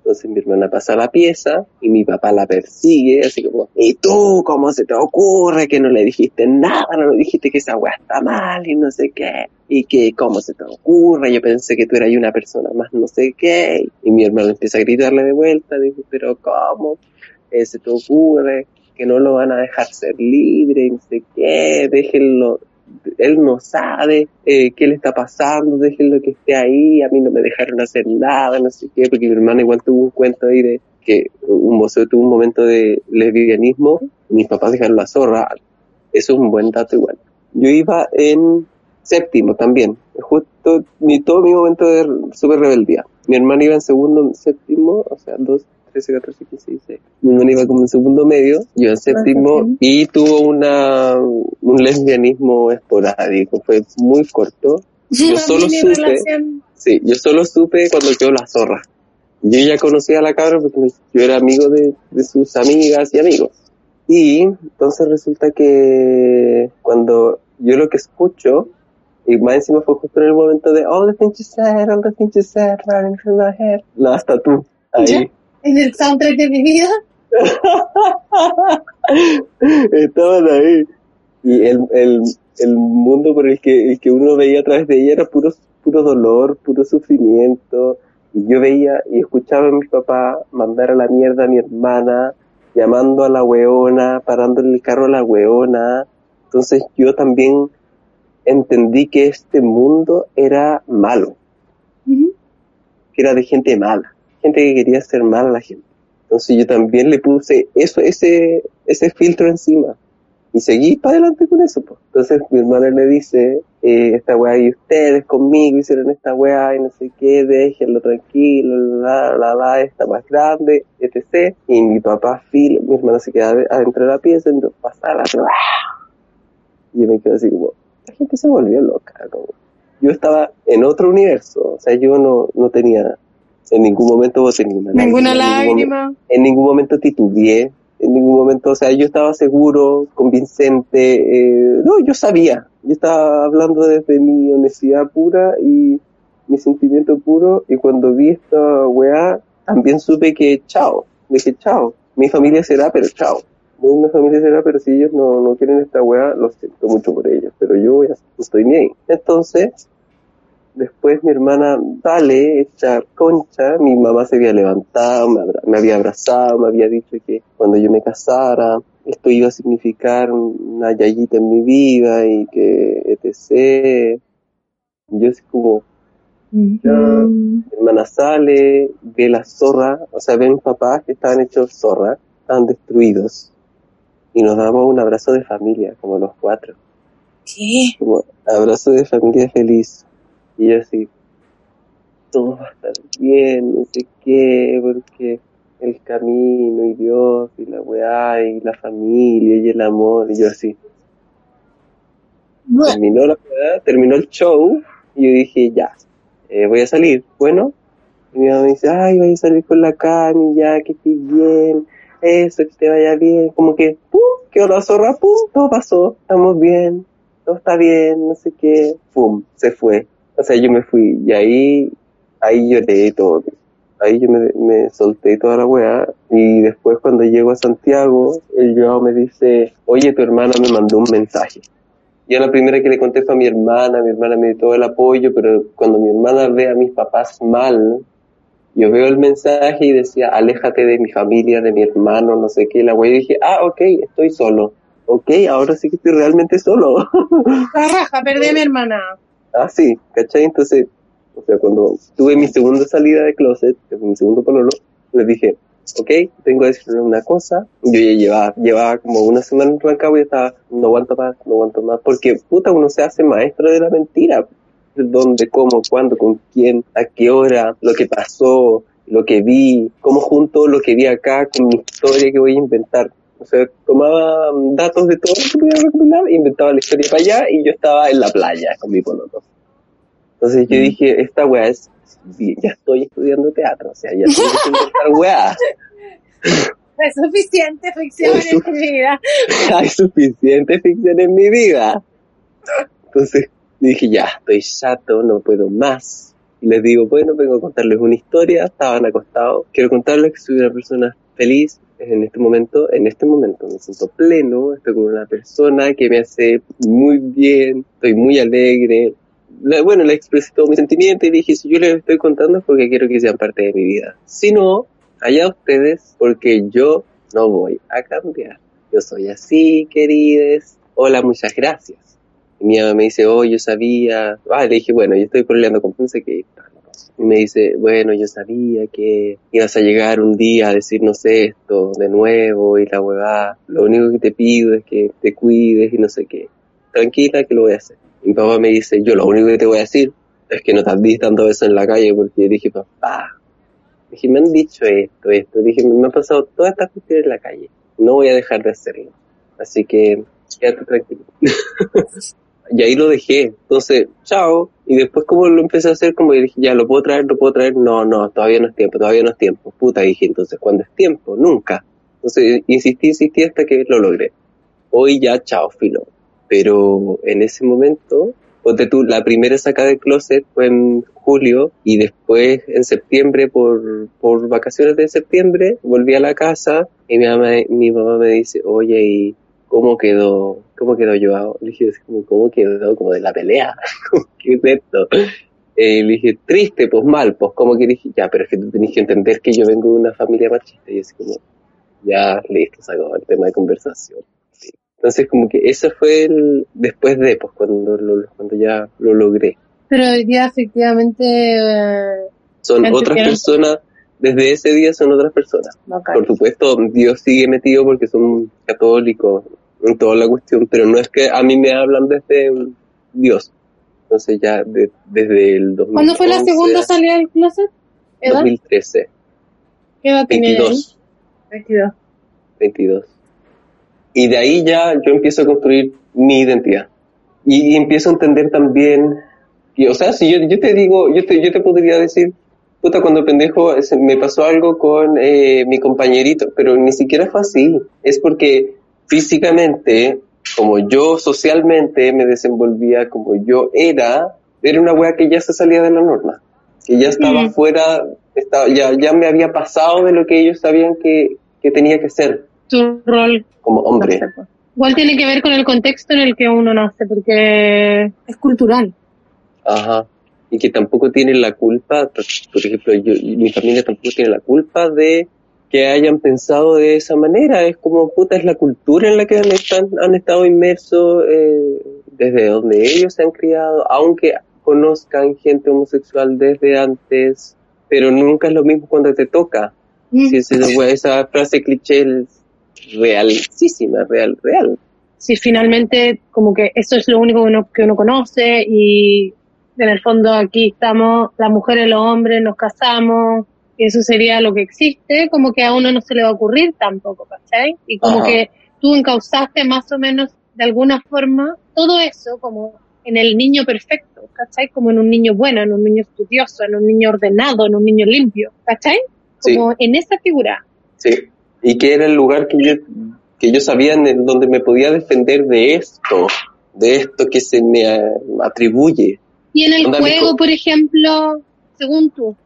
Entonces mi hermana pasa a la pieza y mi papá la persigue, así como, ¿y tú cómo se te ocurre que no le dijiste nada? No le dijiste que esa weá está mal y no sé qué. Y que cómo se te ocurre, yo pensé que tú eras una persona más no sé qué. Y mi hermano empieza a gritarle de vuelta, dice, pero ¿cómo? Eh, se te ocurre que no lo van a dejar ser libre, no sé qué, déjenlo, él no sabe eh, qué le está pasando, déjenlo que esté ahí, a mí no me dejaron hacer nada, no sé qué, porque mi hermana igual tuvo un cuento ahí de que un voceo tuvo un momento de lesbianismo, mis papás dejaron la zorra, eso es un buen dato igual. Yo iba en séptimo también, justo mi, todo mi momento de super rebeldía. Mi hermana iba en segundo, séptimo, o sea, dos, 13, 14, 15, 16. Mi hermana iba como en segundo medio, yo en séptimo, y tuvo una, un lesbianismo esporádico, fue muy corto. Yo solo supe, relación. sí, yo solo supe cuando quedó la zorra. Yo ya conocía a la cabra porque yo era amigo de, de sus amigas y amigos. Y entonces resulta que cuando yo lo que escucho, y más encima fue justo en el momento de All the things you said, all the things you said, running through my head. No, hasta tú. Ahí. En el soundtrack de mi vida. Estaban ahí. Y el, el, el mundo por el que, el que uno veía a través de ella era puro, puro dolor, puro sufrimiento. Y yo veía y escuchaba a mi papá mandar a la mierda a mi hermana, llamando a la weona, parándole el carro a la weona. Entonces yo también entendí que este mundo era malo, que era de gente mala, gente que quería hacer mal a la gente. Entonces yo también le puse eso, ese, ese filtro encima. Y seguí para adelante con eso. pues. Entonces mi hermana le dice, eh, esta weá y ustedes conmigo hicieron esta weá y no sé qué, déjenlo tranquilo, la, la, la, está más grande, etc. Y mi papá, Phil, mi hermana se queda ade- adentro de la pieza, y pasar Y yo me quedo así como, la gente se volvió loca. Como. Yo estaba en otro universo, o sea, yo no, no tenía En ningún momento boté ninguna Ninguna lágrima, en ningún lágrima. en ningún momento titubeé, en ningún momento, o sea, yo estaba seguro, convincente, eh, no, yo sabía, yo estaba hablando desde mi honestidad pura y mi sentimiento puro, y cuando vi esta weá, también supe que chao, dije chao, mi familia será, pero chao. Muy mi familia será, pero si ellos no, no quieren esta weá, lo siento mucho por ellos, pero yo ya estoy ahí. Entonces, Después mi hermana sale, hecha concha, mi mamá se había levantado, me, abra- me había abrazado, me había dicho que cuando yo me casara, esto iba a significar una yayita en mi vida y que etc. Yo así como, ya, mi hermana sale, ve la zorra, o sea, ve a mis papás que estaban hechos zorra, estaban destruidos. Y nos damos un abrazo de familia, como los cuatro ¿Qué? como abrazo de familia feliz. Y yo así, todo va a estar bien, no sé qué, porque el camino y Dios y la weá y la familia y el amor, y yo así. Terminó la weá, terminó el show, y yo dije, ya, eh, voy a salir. Bueno, y mi mamá me dice, ay, voy a salir con la Cami, ya, que estés bien, eso, que te vaya bien, como que, pum, quedó la zorra, pum, todo pasó, estamos bien, todo está bien, no sé qué, pum, se fue. O sea, yo me fui, y ahí, ahí lloré todo. Ahí yo me, solté toda la weá, y después cuando llego a Santiago, el Joao me dice, oye, tu hermana me mandó un mensaje. Yo la primera que le contesto a mi hermana, mi hermana me dio todo el apoyo, pero cuando mi hermana ve a mis papás mal, yo veo el mensaje y decía, aléjate de mi familia, de mi hermano, no sé qué, la wey, y dije, ah, ok, estoy solo. Ok, ahora sí que estoy realmente solo. La raja, perdí a mi hermana. ah, sí, ¿cachai? Entonces, o sea, cuando tuve mi segunda salida de closet, mi segundo pololo, les dije, ok, tengo que decirle una cosa. Yo ya llevaba, llevaba como una semana en Rancagua y estaba, no aguanto más, no aguanto más, porque puta, uno se hace maestro de la mentira. Dónde, cómo, cuándo, con quién, a qué hora, lo que pasó, lo que vi, cómo junto lo que vi acá con mi historia que voy a inventar. O sea, tomaba mm, datos de todo lo que podía recopilar, inventaba la historia para allá y yo estaba en la playa con mi poloto. Entonces yo dije, esta weá es, ya estoy estudiando teatro, o sea, ya que inventar weá. Es suficiente ficción en mi vida. Hay suficiente ficción en mi vida. Entonces dije, ya, estoy chato, no puedo más. Y les digo, bueno, vengo a contarles una historia, estaban acostados. Quiero contarles que soy una persona feliz en este momento, en este momento me siento pleno, estoy con una persona que me hace muy bien, estoy muy alegre. Bueno, le expresé todo mi sentimiento y dije, si yo les estoy contando es porque quiero que sean parte de mi vida. Si no, allá ustedes, porque yo no voy a cambiar. Yo soy así, querides. Hola, muchas gracias. Y mi mamá me dice, oh, yo sabía. Ah, le dije, bueno, yo estoy peleando con pensé que y me dice, bueno, yo sabía que ibas a llegar un día a decirnos esto de nuevo y la huevada. Lo único que te pido es que te cuides y no sé qué. Tranquila que lo voy a hacer. Mi papá me dice, yo lo único que te voy a decir es que no te andís dando eso en la calle porque dije, papá, dije, me han dicho esto, esto. Dije, me han pasado todas estas cuestiones en la calle. No voy a dejar de hacerlo. Así que, quédate tranquilo. y ahí lo dejé. Entonces, chao. Y después como lo empecé a hacer, como dije, ya, ¿lo puedo traer? ¿Lo puedo traer? No, no, todavía no es tiempo, todavía no es tiempo. Puta, dije, entonces, ¿cuándo es tiempo? Nunca. Entonces, insistí, insistí hasta que lo logré. Hoy ya, chao, filo. Pero en ese momento, ponte tú, la primera sacada de closet fue en julio y después en septiembre, por, por vacaciones de septiembre, volví a la casa y mi mamá, mi mamá me dice, oye, ¿y cómo quedó? ¿Cómo quedó Joao? Le dije, como, ¿cómo quedó? Como de la pelea. ¿Qué es esto? Eh, le dije, triste, pues mal, pues como que dije, ya, pero es que tú tenés que entender que yo vengo de una familia machista. Y así como, ya, listo, se acabó el tema de conversación. Sí. Entonces como que eso fue el, después de, pues cuando, lo, cuando ya lo logré. Pero día efectivamente... eh, Son otras que personas, desde ese día son otras personas. Por supuesto, Dios sigue metido porque son católicos en toda la cuestión, pero no es que a mí me hablan desde Dios. Entonces ya de- desde el 2011, ¿Cuándo fue la segunda salida del closet? ¿Edad? 2013, ¿Qué edad tenía ahí? 22, 22. 22. Y de ahí ya yo empiezo a construir mi identidad. Y, y empiezo a entender también, que, o sea, si yo, yo te digo, yo te, yo te podría decir, puta, cuando pendejo me pasó algo con eh, mi compañerito, pero ni siquiera fue así. Es porque físicamente, como yo socialmente me desenvolvía como yo era, era una wea que ya se salía de la norma. Que ya estaba Mm. fuera, estaba, ya, ya me había pasado de lo que ellos sabían que, que tenía que ser Tu rol. como hombre. no sé. Igual tiene que ver con el contexto en el que uno nace, porque es cultural. Ajá. Y que tampoco tienen la culpa, por por ejemplo, yo, mi familia tampoco tiene la culpa de que hayan pensado de esa manera. Es como, puta, es la cultura en la que han, están, han estado inmersos eh, desde donde ellos se han criado, aunque conozcan gente homosexual desde antes, pero nunca es lo mismo cuando te toca. Mm. Si esa, esa frase cliché es realísima, real, real. si finalmente como que eso es lo único que uno, que uno conoce y en el fondo aquí estamos, las mujeres los hombres nos casamos y eso sería lo que existe, como que a uno no se le va a ocurrir tampoco, ¿cachai? Y como Ajá. que tú encauzaste más o menos de alguna forma todo eso como en el niño perfecto, ¿cachai? Como en un niño bueno, en un niño estudioso, en un niño ordenado, en un niño limpio, ¿cachai? Sí. Como en esa figura. Sí. Y que era el lugar que yo, que yo sabía en donde me podía defender de esto, de esto que se me atribuye. Y en el juego, por ejemplo, según tú,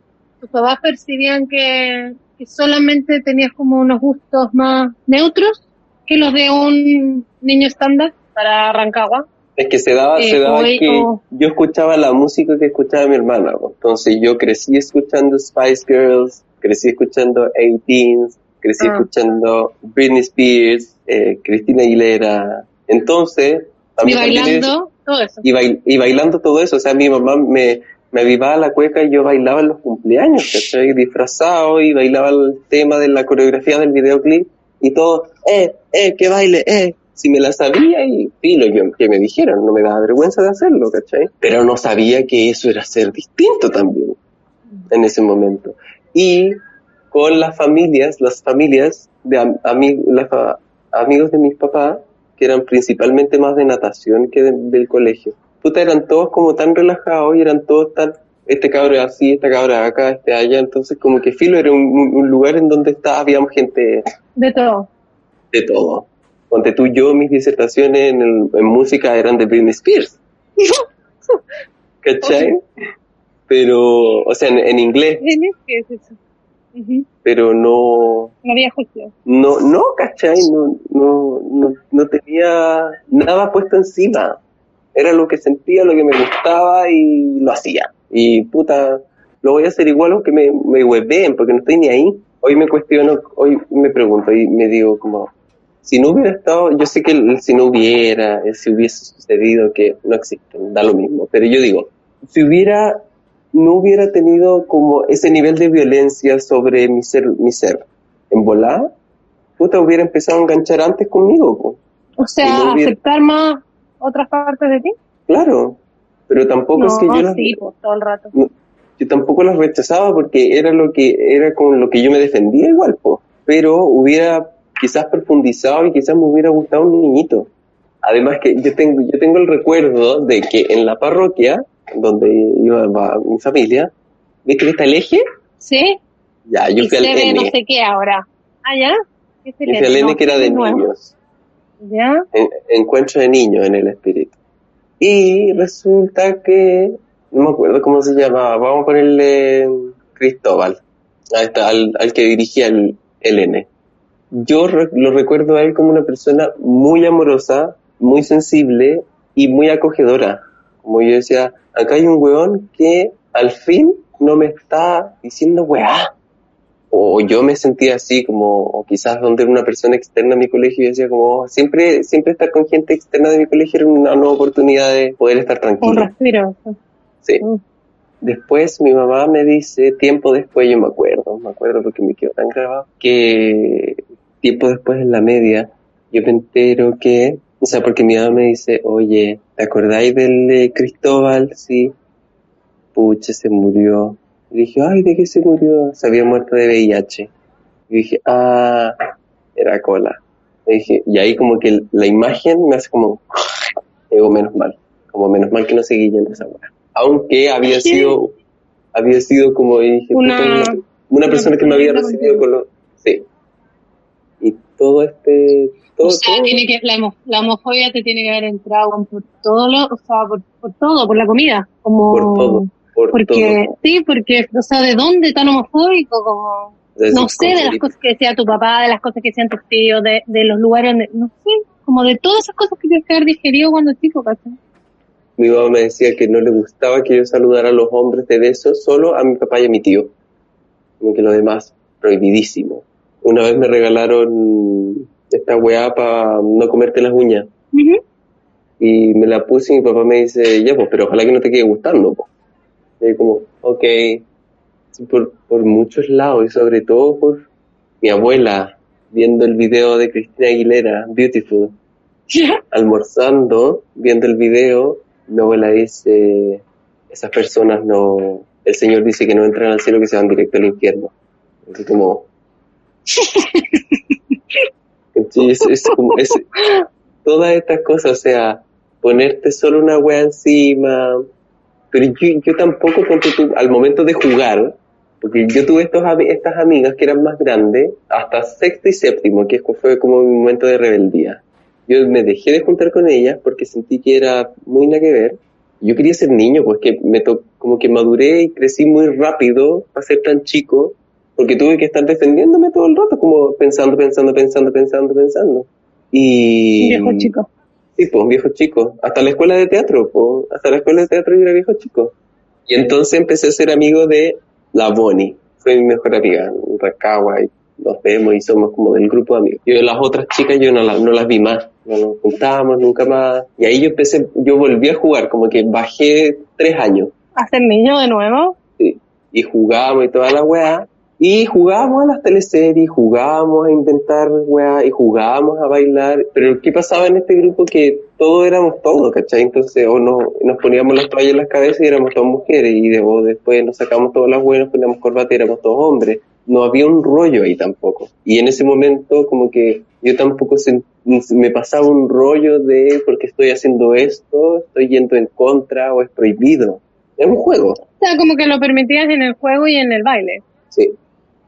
tus papás percibían que, que solamente tenías como unos gustos más neutros que los de un niño estándar para Rancagua. Es que se daba, Eh, se daba o- que yo escuchaba la música que escuchaba mi hermana. ¿no? Entonces yo crecí escuchando Spice Girls, crecí escuchando 18 crecí Ah. escuchando Britney Spears, eh, Cristina Aguilera. Entonces, Y también es- bailando, todo eso. y, bail- y bailando todo eso. O sea, mi mamá me, me avivaba la cueca y yo bailaba en los cumpleaños, ¿cachai? Disfrazado y bailaba el tema de la coreografía del videoclip y todo, eh, eh, que baile, eh. Si me la sabía y filo, yo, que me dijeron, no me daba vergüenza de hacerlo, ¿cachai? Pero no sabía que eso era ser distinto también en ese momento. Y con las familias, las familias de am- ami- las fa- amigos de mis papás, que eran principalmente más de natación que de- del colegio. Puta, eran todos como tan relajados y eran todos tan, este cabro es así, esta cabra acá, este allá, entonces como que Filo era un, lugar en donde está, habíamos gente De todo. de todo. Ponte tú, yo, mis disertaciones en, el- en música eran de Britney Spears. ¿Cachai? Pero, o sea, en, en inglés, ¿Qué es eso? Pero no, No había juicio. no, no, ¿cachai? No, no, no, no tenía nada puesto encima. Era lo que sentía, lo que me gustaba y lo hacía. Y puta, lo voy a hacer igual aunque me, me hueveen, porque no estoy ni ahí. Hoy me cuestiono, hoy me pregunto y me digo como, si no hubiera estado, yo sé que el si no hubiera, el si hubiese sucedido, que no existen, da lo mismo, pero yo digo, si hubiera, no hubiera tenido como ese nivel de violencia sobre mi ser, mi ser, en volar, puta, hubiera empezado a enganchar antes conmigo, po. O sea, no hubiera- aceptar más otras partes de ti. claro, pero tampoco No, es que yo las, sí, pues todo el rato. no, yo tampoco las rechazaba porque era lo que era con lo que yo me defendía igual, po. pero hubiera quizás profundizado y quizás me hubiera gustado un niñito. Además que yo tengo yo tengo el recuerdo de que en la parroquia donde iba mi familia, ¿viste que está el eje? ¿Sí? Ya, yo y fui al N. no sé qué ahora. Ah, ¿ya? ¿Qué se Yo fui al N que era de nuevo. niños. ¿Ya? en- encuentro de niños en el espíritu. Y resulta que, no me acuerdo cómo se llamaba, vamos a ponerle Cristóbal, ahí está, al, al que dirigía el, el N. Yo re- lo recuerdo a él como una persona muy amorosa, muy sensible y muy acogedora. Como yo decía, acá hay un weón que al fin no me está diciendo weá. O yo me sentía así como, o quizás donde era una persona externa a mi colegio y decía como, siempre, siempre estar con gente externa de mi colegio era una nueva oportunidad de poder estar Un tranquilo. respiro. Sí. Mm. Después mi mamá me dice, tiempo después, yo me acuerdo, me acuerdo porque me quedó tan grabado, que tiempo después en la media, yo me entero que, o sea, porque mi mamá me dice, oye, ¿te acordáis del eh, Cristóbal? Sí. Pucha, se murió. Y dije, ay, ¿de qué se murió? Se había muerto de VIH. Y dije, ah, era cola. Y dije, y ahí como que la imagen me hace como, digo, menos mal, como menos mal que no seguí yendo esa hora. Aunque había sido, había sido como, dije, Una- una, una persona que me había recibido con los... Sí. Todo este... Todo, O sea, todo- tiene que, la, la homofobia te tiene que haber entrado por todo lo, o sea, por, por todo, por la comida, como por todo, por porque todo. sí, porque o sea, ¿de dónde tan homofóbico? Como Desde no sé, de las cosas que decía tu papá, de las cosas que decían tus tíos, de, de los lugares donde, no sé, como de todas esas cosas que tienes que haber digerido cuando chico, ¿cachai? Mi mamá me decía que no le gustaba que yo saludara a los hombres de besos, solo a mi papá y a mi tío. Como que lo demás, prohibidísimo. Una vez me regalaron esta weá para no comerte las uñas. Ujú. Y me la puse y mi papá me dice, ya pues, pero ojalá que no te quede gustando. po". Y como, ok, por, por muchos lados y sobre todo por mi abuela viendo el video de Cristina Aguilera, Beautiful, almorzando, viendo el video, mi abuela dice, esas personas no, el Señor dice que no entran al cielo, que se van directo al infierno. Así como... Sí, es, es como, es, todas estas cosas, o sea, ponerte solo una wea encima, pero yo, tampoco, ponte tú, al momento de jugar, porque yo tuve estos, estas amigas que eran más grandes, hasta sexto y séptimo, que fue como mi momento de rebeldía. Yo me dejé de juntar con ellas porque sentí que era muy nada que ver. Yo quería ser niño, pues que me to como que maduré y crecí muy rápido para ser tan chico, porque tuve que estar defendiéndome todo el rato, como pensando, pensando, pensando, pensando, pensando. Y... Viejo chico. Sí, pues, viejo chico. Hasta la escuela de teatro, pues, hasta la escuela de teatro yo era viejo chico. Y entonces empecé a ser amigo de la Bonnie. Fue mi mejor amiga, en Rancagua, y nos vemos y somos como del grupo de amigos. Yo las otras chicas yo no, las no las vi más, no nos juntábamos nunca más. Y ahí yo empecé, yo volví a jugar, como que bajé tres años. Hacer niño de nuevo. Sí. Y jugábamos y toda la weá. Y jugábamos a las teleseries, jugábamos a inventar weá, y jugábamos a bailar. Pero ¿qué pasaba en este grupo? Que todos éramos todos, ¿cachai? Entonces, o no, nos poníamos las toallas en las cabezas y éramos todas mujeres. Y de- después nos sacamos todas las nos poníamos corbata y éramos todos hombres. No había un rollo ahí tampoco. Y en ese momento, como que yo tampoco me pasaba un rollo de porque estoy haciendo esto, estoy yendo en contra o es prohibido. Es un juego. O sea, como que lo permitías en el juego y en el baile. Sí,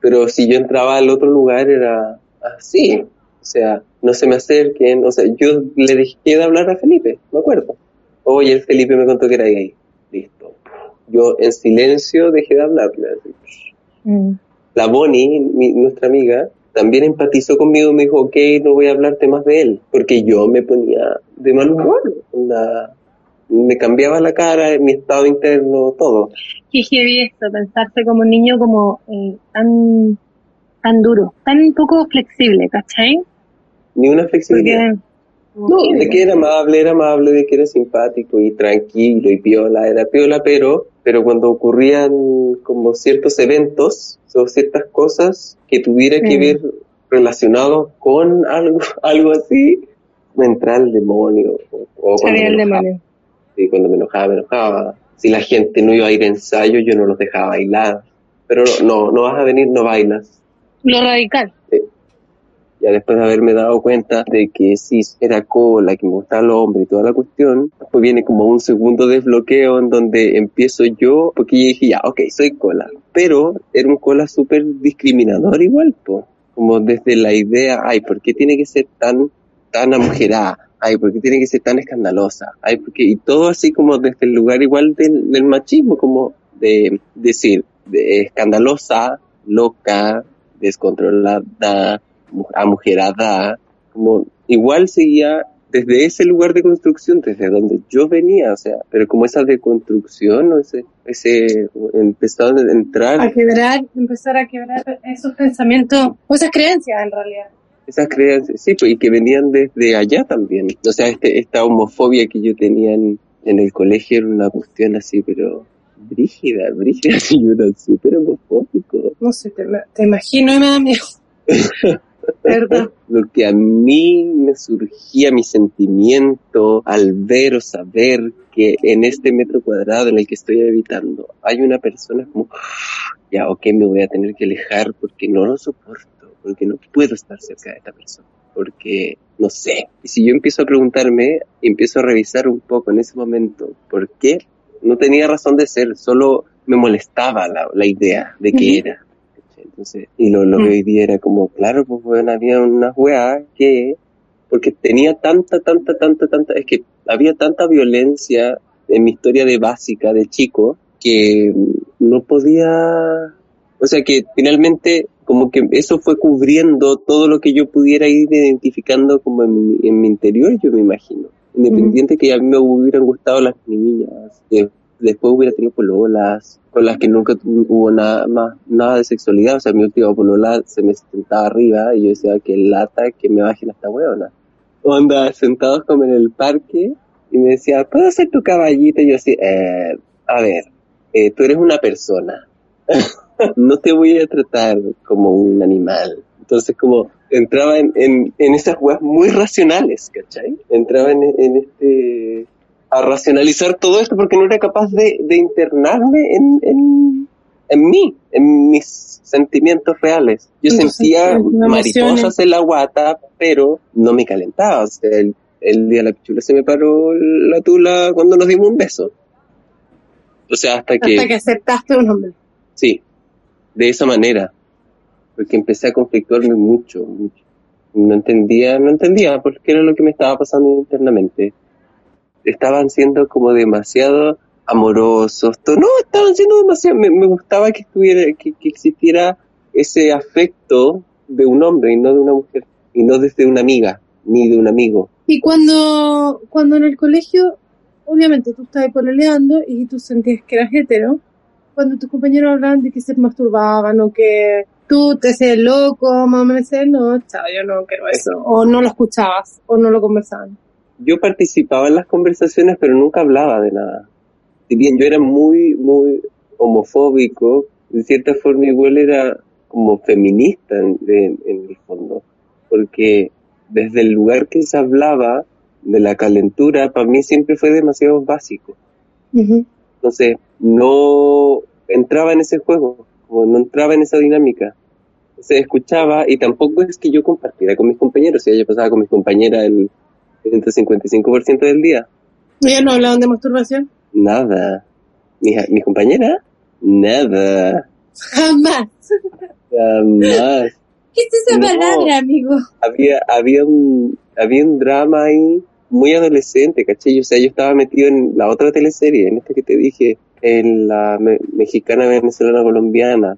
pero si yo entraba al otro lugar era así, o sea, no se me acerquen, o sea, yo le dejé de hablar a Felipe, me acuerdo. Oye, el Felipe me contó que era gay, listo. Yo en silencio dejé de hablarle. así. Mm. La Bonnie, mi- nuestra amiga, también empatizó conmigo y me dijo, ok, no voy a hablarte más de él, porque yo me ponía de mal humor, me cambiaba la cara, mi estado interno, todo. Qué heavy esto, pensarse como un niño como eh, tan, tan duro, tan poco flexible, ¿cachai? Ni una flexibilidad. Porque, No, de que era amable, era amable, de que era simpático y tranquilo y piola, era piola, pero, pero cuando ocurrían como ciertos eventos o ciertas cosas que tuviera que ver relacionado con algo, algo así, me entraba el demonio. O, o cuando me el demonio. Sí, cuando me enojaba, me enojaba. Si la gente no iba a ir a ensayo, yo no los dejaba bailar. Pero no, no vas a venir, no bailas. Lo radical. Ya después de haberme dado cuenta de que sí era cola, que me gustaba el hombre y toda la cuestión, pues viene como un segundo desbloqueo en donde empiezo yo, porque yo dije, ya, ok, soy cola. Pero era un cola súper discriminador igual, pues. Como desde la idea, ay, ¿por qué tiene que ser tan, tan amujerada? Ay, ¿por qué tiene que ser tan escandalosa? Ay, porque, y todo así como desde el lugar igual del, machismo, como de decir, de escandalosa, loca, descontrolada, mu- amujerada, como igual seguía desde ese lugar de construcción, desde donde yo venía, o sea, pero como esa deconstrucción, o ese, ese empezó a entrar A quebrar, empezar a quebrar esos pensamientos, o esas creencias en realidad. Esas creencias, sí, pues, y que venían desde allá también. O sea, este, esta homofobia que yo tenía en, en el colegio era una cuestión así, pero brígida, brígida, sí, yo era súper homofóbico. No sé, te, te imagino y me da miedo. ¿Verdad? Lo que a mí me surgía mi sentimiento al ver o saber que en este metro cuadrado en el que estoy habitando hay una persona como, ya, ok, me voy a tener que alejar porque no lo soporto, porque no puedo estar cerca de esta persona, porque no sé. Y si yo empiezo a preguntarme, empiezo a revisar un poco en ese momento, ¿por qué no tenía razón de ser, solo me molestaba la, la idea de que era. Entonces, y lo, lo que Mm. hoy día era como, claro, pues bueno, había unas weas que, porque tenía tanta, tanta, tanta, tanta, es que había tanta violencia en mi historia de básica, de chico, que no podía, o sea que finalmente como que eso fue cubriendo todo lo que yo pudiera ir identificando como en, mi- en mi interior, yo me imagino. Independiente que a mí me hubieran gustado las niñas, después hubiera tenido pololas, con las que nunca hubo nada más, nada de sexualidad, o sea, mi última polola se me sentaba arriba y yo decía que lata que me bajen esta huevona. Onda, sentados como en el parque y me decía, ¿puedo ser tu caballito? Y yo así, eh, a ver, eh, tú eres una persona. no te voy a tratar como un animal. Entonces como entraba en, en, en esas weas muy racionales, ¿cachai? Entraba en, en este... a racionalizar todo esto porque no era capaz de, de internarme en, en, en mí, en mis sentimientos reales. Yo Entonces, sentía mariposas en la guata, pero no me calentaba. O sea, el, el día de la pichula se me paró la tula cuando nos dimos un beso. O sea, hasta que... Hasta que aceptaste un hombre. Sí, de esa manera. Porque empecé a conflictuarme mucho, mucho. No entendía, no entendía por qué era lo que me estaba pasando internamente. Estaban siendo como demasiado amorosos. No, estaban siendo demasiado. Me, gustaba que estuviera, que, que existiera ese afecto de un hombre y no de una mujer. Y no desde una amiga, ni de un amigo. Y cuando, cuando en el colegio, obviamente tú estabas pololeando y tú sentías que eras hetero, cuando tus compañeros hablaban de que se masturbaban o que tú te hacías loco, más o menos decías, no, chao, yo no quiero eso. O no lo escuchabas, o no lo conversaban. yo participaba en las conversaciones, pero nunca hablaba de nada. Si bien yo era muy, muy homofóbico, de cierta forma igual era como feminista en, en- en el fondo, porque desde el lugar que se hablaba de la calentura, para mí siempre fue demasiado básico. Entonces, no entraba en ese juego, como no entraba en esa dinámica. Se escuchaba y tampoco es que yo compartiera con mis compañeros, si ella pasaba con mis compañeras el 155% del día. ¿Ellos no hablaban de masturbación? Nada. Mi, mi compañera, nada. Jamás. Jamás. ¿Qué es esa No. palabra, amigo? Había, había un, había un drama ahí muy adolescente, ¿cachai? O sea, yo estaba metido en la otra teleserie, en esta que te dije, en la me- mexicana, venezolana, colombiana.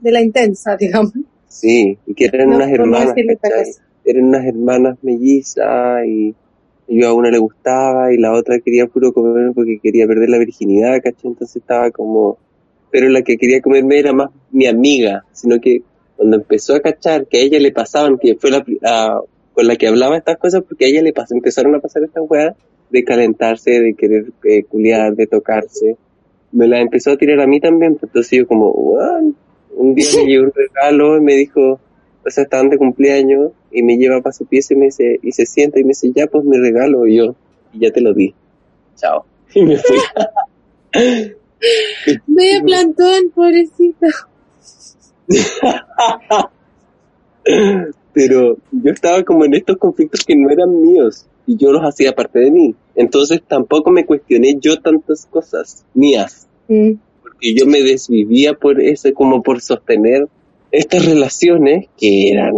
De la intensa, digamos. Sí, y que eran No, unas hermanas. Eran unas hermanas mellizas y yo a una le gustaba y la otra quería puro comer porque quería perder la virginidad, ¿cachai? Entonces estaba como... Pero la que quería comerme era más mi amiga, sino que cuando empezó a cachar que a ella le pasaban, que fue la, a- con la que hablaba estas cosas, porque a ella le pas- empezaron a pasar estas weas de calentarse, de querer eh, culiar, de tocarse, me la empezó a tirar a mí también, pues, entonces yo como, "What?". un día me llevó un regalo y me dijo, o sea, estaban de cumpleaños y me lleva para su pieza y me dice, y se sienta y me dice, ya pues mi regalo y yo, y ya te lo di, chao, y me fui. Vaya plantón, pobrecita. Pero yo estaba como en estos conflictos que no eran míos y yo los hacía parte de mí. Entonces tampoco me cuestioné yo tantas cosas mías, Mm. porque yo me desvivía por eso, como por sostener estas relaciones que eran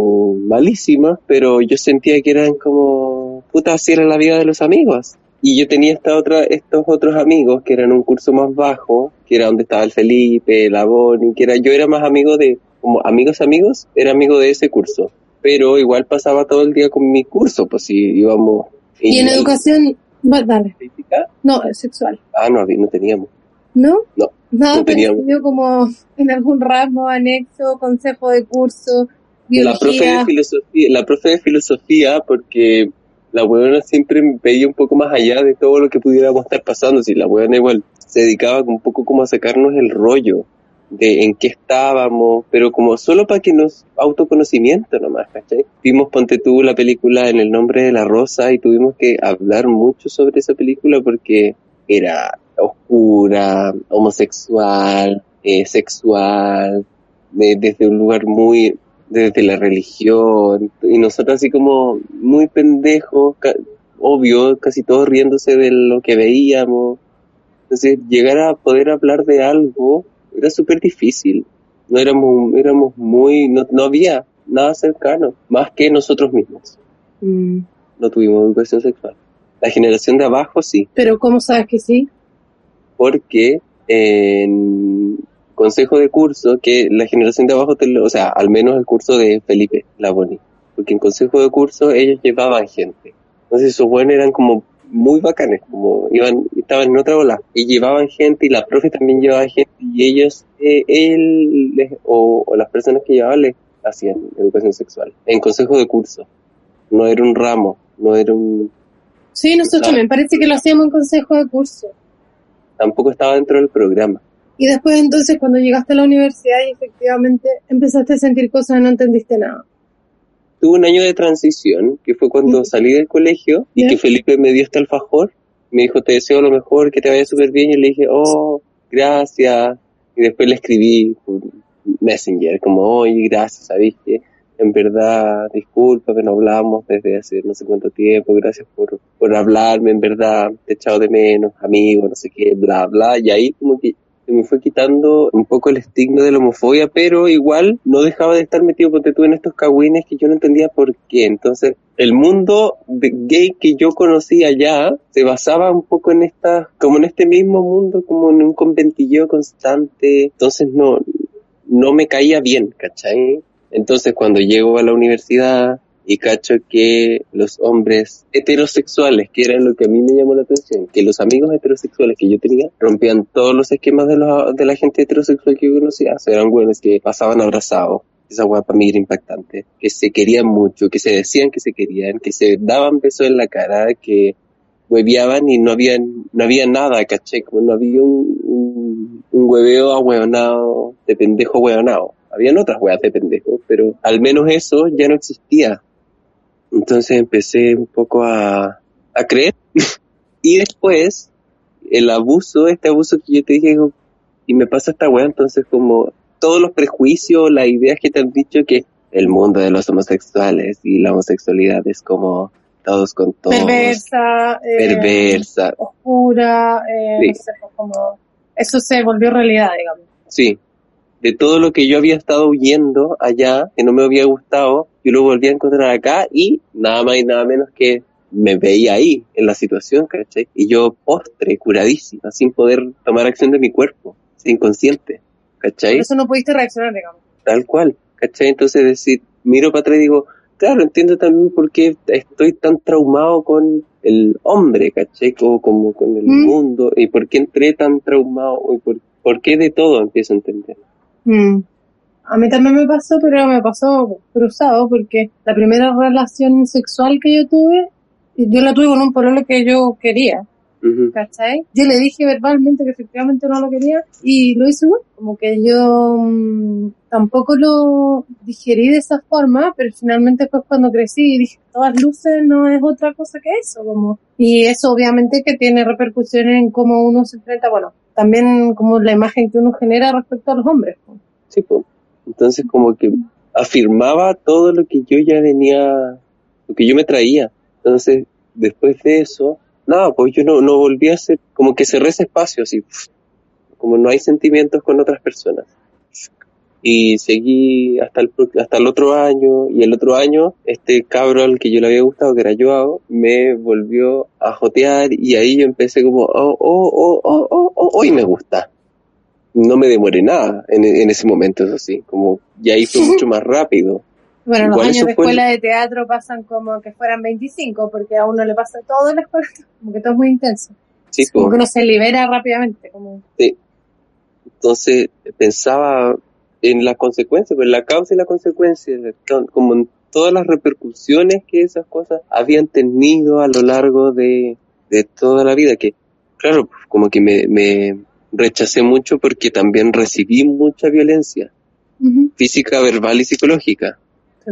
malísimas, pero yo sentía que eran como, puta, así era la vida de los amigos. Y yo tenía esta otra, estos otros amigos que eran un curso más bajo, que era donde estaba el Felipe, el Aboni, que era, yo era más amigo de, como amigos amigos, era amigo de ese curso. Pero igual pasaba todo el día con mi curso, pues si íbamos. Y en educación, dale. física, No, sexual. ah, no, no teníamos. ¿No? No, No, no teníamos. pero como en algún ramo, anexo, consejo de curso, La profe de filosofía, la profe de filosofía, porque la huevona siempre me veía un poco más allá de todo lo que pudiéramos estar pasando. Si la huevona igual se dedicaba un poco como a sacarnos el rollo de en qué estábamos, pero como solo para que nos autoconocimiento nomás, ¿cachai? Vimos Ponte tú la película en el nombre de la rosa y tuvimos que hablar mucho sobre esa película porque era oscura, homosexual, eh, sexual, de- desde un lugar muy, desde la religión, y nosotros así como muy pendejos, ca- obvio, casi todos riéndose de lo que veíamos, Entonces, llegar a poder hablar de algo era súper difícil. No éramos, éramos muy, no, no había nada cercano, más que nosotros mismos. Mm. No tuvimos educación sexual. La generación de abajo sí, Pero ¿cómo sabes que sí? porque en consejo de curso, que la generación de abajo, te lo- o sea, al menos el curso de Felipe Laboni, porque en consejo de curso ellos llevaban gente. Entonces esos buenos eran como muy bacanes, como iban, estaban en otra ola, y llevaban gente, y la profe también llevaba gente, y ellos, eh, él, les- o, o las personas que llevaban les hacían educación sexual, en consejo de curso. No era un ramo, no era un, Sí, nosotros también. Parece que lo hacíamos en consejo de curso. tampoco estaba dentro del programa. Y después entonces cuando llegaste a la universidad y efectivamente empezaste a sentir cosas y no entendiste nada. Tuve un año de transición, que fue cuando salí del colegio y que Felipe me dio este alfajor. Me dijo, te deseo lo mejor, que te vaya súper bien. Y le dije, oh, gracias. Y después le escribí por Messenger, como, oye, gracias, sabéis que en verdad, disculpa que no hablamos desde hace no sé cuánto tiempo, gracias por, por hablarme, en verdad, te he echado de menos, amigo, no sé qué, bla, bla. Y ahí como que se me fue quitando un poco el estigma de la homofobia, pero igual no dejaba de estar metido porque tú en estos cagüines que yo no entendía por qué. Entonces, el mundo gay que yo conocía ya se basaba un poco en esta, como en este mismo mundo, como en un conventillo constante. Entonces no, no me caía bien, ¿cachai? Entonces cuando llego a la universidad y cacho que los hombres heterosexuales, que era lo que a mí me llamó la atención, que los amigos heterosexuales que yo tenía rompían todos los esquemas de la, de la gente heterosexual que yo conocía. O eran güeyes que pasaban abrazados. Esa hueá para mí era impactante. Que se querían mucho, que se decían que se querían, que se daban besos en la cara, que hueveaban y no había, no había nada, caché, como no había un, un, hueveo ahueonado, de pendejo ahueonado. Habían otras hueas de pendejo, pero al menos eso ya no existía. Entonces empecé un poco a, a creer. y después, el abuso, este abuso que yo te dije, y me pasa esta wea, entonces como todos los prejuicios, las ideas que te han dicho que el mundo de los homosexuales y la homosexualidad es como todos con todos. Perversa, eh, perversa. oscura, eh, Sí. no sé, como... Eso se volvió realidad, digamos. Sí. De todo lo que yo había estado huyendo allá, que no me había gustado, yo lo volví a encontrar acá y nada más y nada menos que me veía ahí, en la situación, ¿cachai? Y yo postre, curadísima, sin poder tomar acción de mi cuerpo, sin consciente, Por ¿cachai? eso no pudiste reaccionar, digamos. Tal cual, ¿cachai? Entonces decir, miro para atrás y digo, claro, entiendo también por qué estoy tan traumado con el hombre, ¿cachai? Como, como con el Mm. mundo, y por qué entré tan traumado, y por, por qué de todo empiezo a entender. Mm. A mí también me pasó, pero me pasó cruzado porque la primera relación sexual que yo tuve, yo la tuve con un pololo que yo quería. ¿cachai? Yo le dije verbalmente que efectivamente no lo quería y lo hice igual. Como que yo mm, tampoco lo digerí de esa forma, pero finalmente fue cuando crecí y dije, todas luces no es otra cosa que eso. como Y eso obviamente que tiene repercusiones en cómo uno se enfrenta, bueno, también como la imagen que uno genera respecto a los hombres. pues. Sí, po. Entonces como que afirmaba todo lo que yo ya venía, lo que yo me traía. Entonces, después de eso, nada, pues yo no, no volví a ser, como que cerré ese espacio así, como no hay sentimientos con otras personas. Y seguí hasta el, hasta el otro año, y el otro año, este cabro al que yo le había gustado, que era Joao, me volvió a jotear, y ahí yo empecé como, oh, oh, oh, oh, oh, oh, hoy me gusta no me demoré nada en, en ese momento, eso sí, como, y ahí fue mucho más rápido. Bueno, los años de fue- escuela de teatro pasan como que fueran 25, porque a uno le pasa todo en la escuela, como que todo es muy intenso. Sí, Como que uno se libera rápidamente, como... entonces pensaba en las consecuencias, pues la causa y la consecuencia, como en todas las repercusiones que esas cosas habían tenido a lo largo de, de toda la vida, que claro, pues, como que me, me rechacé mucho porque también recibí mucha violencia física, verbal y psicológica. Sí,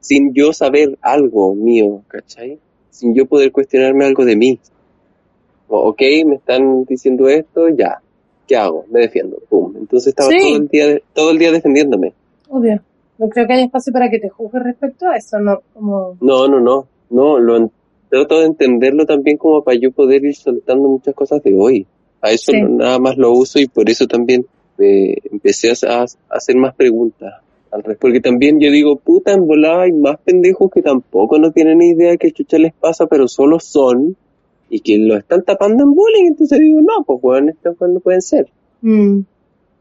sin yo saber algo mío, ¿cachai? Sin yo poder cuestionarme algo de mí. O, ok, me están diciendo esto, ya. ¿Qué hago? Me defiendo. Pum. Entonces estaba Sí. todo el día, todo el día defendiéndome. Obvio. No creo que haya espacio para que te juzgues respecto a eso, no, como... No, no, no. No, lo trato de entenderlo también como para yo poder ir soltando muchas cosas de hoy. A eso Sí. no- nada más lo uso y por eso también eh, empecé a, a hacer más preguntas. al respecto. Porque también yo digo, puta, en volada hay más pendejos que tampoco no tienen ni idea de qué chucha les pasa, pero solo son y que lo están tapando en bullying. Entonces digo, no, pues estos weón no pueden ser. Mm,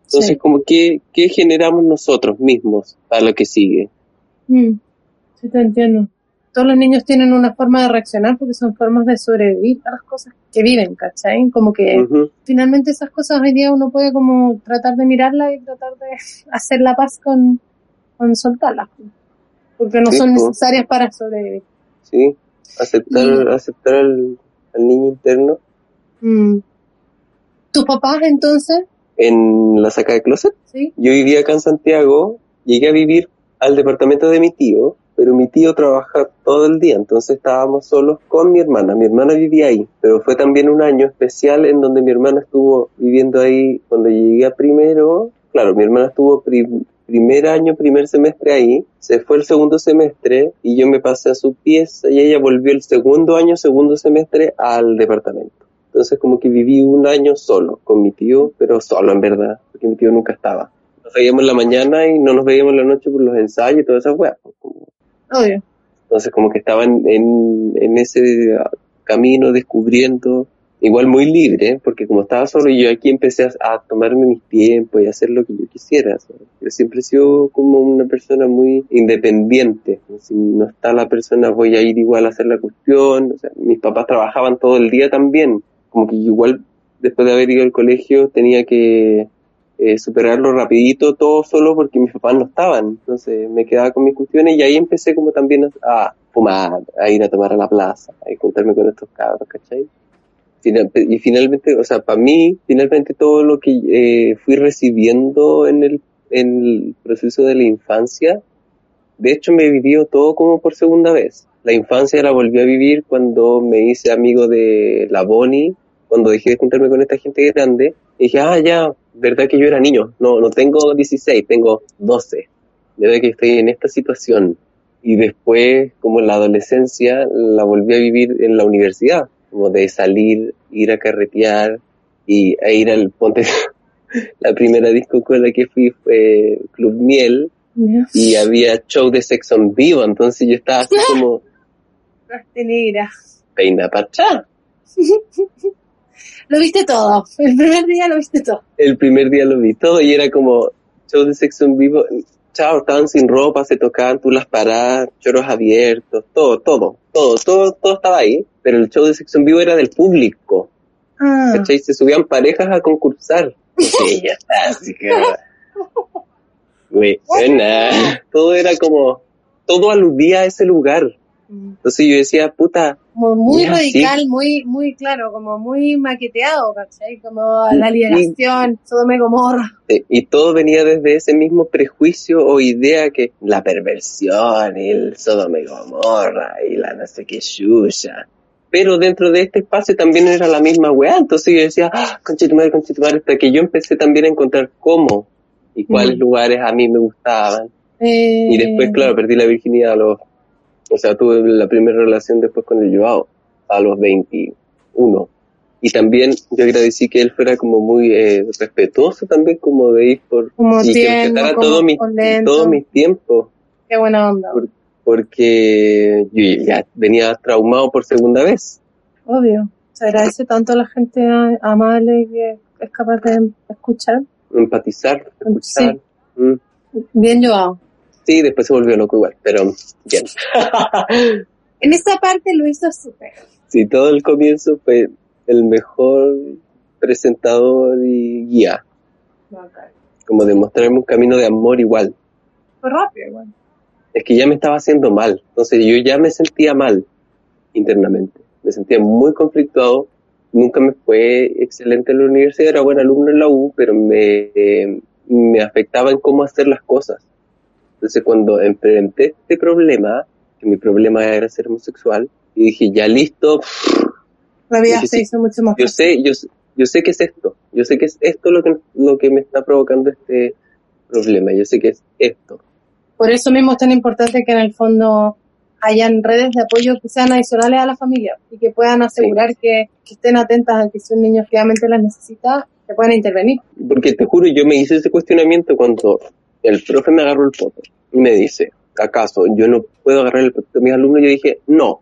Entonces, Sí. como que, ¿qué generamos nosotros mismos para lo que sigue? mm, sí, te entiendo. Todos los niños tienen una forma de reaccionar porque son formas de sobrevivir a las cosas que viven, ¿cachai? Como que finalmente esas cosas hoy día uno puede como tratar de mirarlas y tratar de hacer la paz con, con soltarlas. Porque no Sí, son necesarias para sobrevivir. Sí, aceptar, Y- aceptar al, al niño interno Mm. ¿Tus papás entonces? en la saca de closet. Sí. Yo vivía acá en Santiago, llegué a vivir al departamento de mi tío, pero mi tío trabaja todo el día, entonces estábamos solos con mi hermana. Mi hermana vivía ahí, pero fue también un año especial en donde mi hermana estuvo viviendo ahí cuando llegué a primero. Claro, mi hermana estuvo prim- primer año, primer semestre ahí, se fue el segundo semestre y yo me pasé a su pieza y ella volvió el segundo año, segundo semestre al departamento. Entonces como que viví un año solo con mi tío, pero solo en verdad, porque mi tío nunca estaba. Nos veíamos en la mañana y no nos veíamos en la noche por los ensayos y todas esas weas. pues, Obvio. Entonces como que estaba en, en, en ese camino descubriendo, igual muy libre, porque como estaba solo yo aquí empecé a, tomarme mis tiempos y a hacer lo que yo quisiera. Yo siempre he sido como una persona muy independiente. Si no está la persona voy a ir igual a hacer la cuestión. O sea, mis papás trabajaban todo el día también. Como que igual después de haber ido al colegio tenía que eh, superarlo rapidito todo solo porque mis papás no estaban. Entonces me quedaba con mis cuestiones y ahí empecé como también a, fumar, a ir a tomar a la plaza, a encontrarme con estos cabros, ¿cachai? Y finalmente, o sea, para mí, finalmente todo lo que eh, fui recibiendo en el, en el proceso de la infancia, de hecho me vivió todo como por segunda vez. La infancia la volví a vivir cuando me hice amigo de la Bonnie, cuando dejé de juntarme con esta gente grande, y dije, ah, ya, verdad que yo era niño, no, no tengo 16, tengo 12, verdad que estoy en esta situación. Y después, como en la adolescencia, la volví a vivir en la universidad, como de salir, ir a carretear y a ir al ponte. la primera disco con la que fui fue Club Miel y había show de sexo en vivo, entonces yo estaba así como Raste negra. peina pachá. Lo viste todo. El primer día lo viste todo. El primer día lo vi todo y era como show de sexo en vivo. Chao, estaban sin ropa, se tocaban tú las paradas, choros abiertos, todo, todo, todo, todo, todo estaba ahí. Pero el show de sexo en vivo era del público. Ah. ¿Cachai? Se subían parejas a concursar. Sí, ya está, así que... Güey, buena. Todo era como... Todo aludía a ese lugar. Entonces yo decía, puta, Como muy radical, muy, muy claro, como muy maqueteado, ¿cachai? Como la liberación, Sodoma y Gomorra. y todo venía desde ese mismo prejuicio o idea que la perversión, el Sodoma y Gomorra y la no sé qué chucha. Pero dentro de este espacio también era la misma weá, entonces yo decía, ah, conchetumare, conchetumare, hasta que yo empecé también a encontrar cómo y cuáles Mm. lugares a mí me gustaban. Eh, Y después, claro, perdí la virginidad a los... O sea, tuve la primera relación después con el Joao, a los 21. Y también yo agradecí que él fuera como muy eh, respetuoso también, como de ir por... Como y que tierno, respetara como todo mi- lento. todos mis tiempos, Qué buena onda. Porque yo ya venía traumado por segunda vez. Obvio. Se agradece tanto a la gente amable que es capaz de escuchar. Empatizar, escuchar. Mm. Bien llevado. Sí, después se volvió loco igual, pero bien. En esa parte lo hizo súper. Sí, todo el comienzo fue el mejor presentador y guía, como demostrarme un camino de amor igual. Fue rápido, igual. Es que ya me estaba haciendo mal, entonces yo ya me sentía mal internamente, me sentía muy conflictuado, nunca me fue excelente en la universidad, era buen alumno en la U, pero me, eh, me afectaba en cómo hacer las cosas. Entonces cuando enfrenté este problema, que mi problema era ser homosexual, y dije, ya listo, La vida Dije, se sí, hizo mucho más yo sé, yo, yo sé que es esto, yo sé que es esto lo que, lo que me está provocando este problema, yo sé que es esto. Por eso mismo es tan importante que en el fondo hayan redes de apoyo que sean adicionales a la familia y que puedan asegurar que, que estén atentas a que si un niño efectivamente las necesita, que puedan intervenir. Porque te juro, yo me hice ese cuestionamiento cuando el profe me agarró el poto y me dice, ¿acaso yo no puedo agarrar el poto de mis alumnos? Yo dije, no.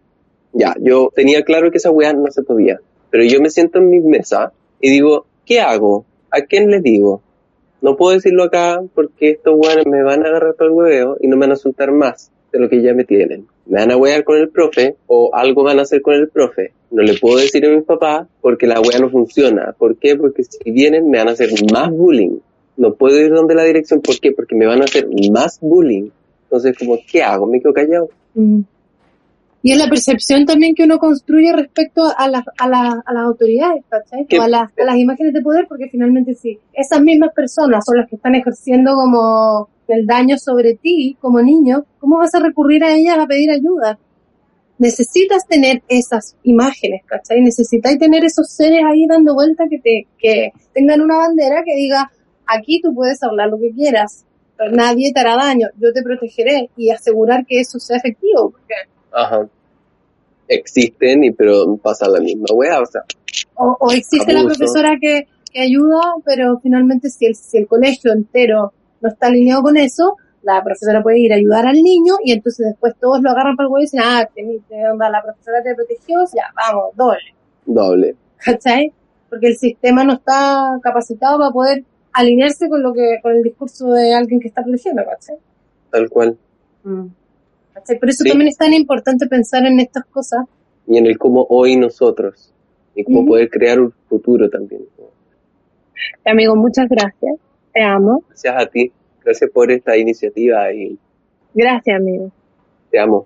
Ya, yo tenía claro que esa weá no se podía. Pero yo me siento en mi mesa y digo, ¿qué hago? ¿A quién les digo? No puedo decirlo acá porque estos weones me van a agarrar todo el hueveo y no me van a soltar más de lo que ya me tienen. Me van a wear con el profe o algo van a hacer con el profe. No le puedo decir a mis papás porque la wea no funciona. ¿Por qué? Porque si vienen me van a hacer más bullying. No puedo ir donde la dirección. ¿Por qué? Porque me van a hacer más bullying. Entonces, como, ¿qué hago? Me quedo callado. Mm. Y es la percepción también que uno construye respecto a las, a las, a las autoridades, ¿cachai? O a las, a las imágenes de poder, porque finalmente sí, esas mismas personas son las que están ejerciendo como el daño sobre ti como niño, ¿cómo vas a recurrir a ellas a pedir ayuda? Necesitas tener esas imágenes, ¿cachai? Necesitáis tener esos seres ahí dando vuelta que te, que tengan una bandera que diga, aquí tú puedes hablar lo que quieras, pero nadie te hará daño, yo te protegeré y asegurar que eso sea efectivo, porque Ajá. Existen, y pero pasa la misma wea, o sea, o, o existe la profesora que, que ayuda, pero finalmente si el, si el colegio entero no está alineado con eso, la profesora puede ir a ayudar al niño y entonces después todos lo agarran para el huevo y dicen, ah, te, te- onda, la profesora te protegió, ya, vamos, doble, doble. ¿cachai? Porque el sistema no está capacitado para poder alinearse con lo que, con el discurso de alguien que está protegiendo, ¿cachai? Tal cual. ¿Cachai? Por eso Sí. también es tan importante pensar en estas cosas. Y en el cómo hoy nosotros. Y cómo poder crear un futuro también. Amigo, muchas gracias. Te amo. Gracias a ti. Gracias por esta iniciativa y Gracias, amigo. te amo.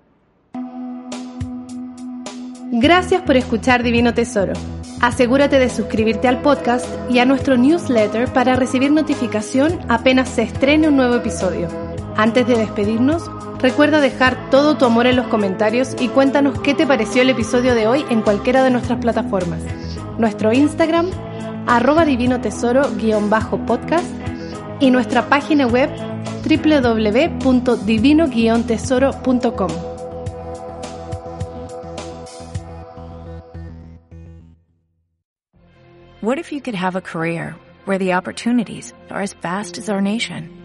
Gracias por escuchar Divino Tesoro. Asegúrate de suscribirte al podcast y a nuestro newsletter para recibir notificación apenas se estrene un nuevo episodio. Antes de despedirnos, recuerda dejar todo tu amor en los comentarios y cuéntanos qué te pareció el episodio de hoy en cualquiera de nuestras plataformas. Nuestro Instagram, arroba divino tesoro-podcast y nuestra página web www.divino-tesoro.com. What if you could have a career where the opportunities are as vast as our nation,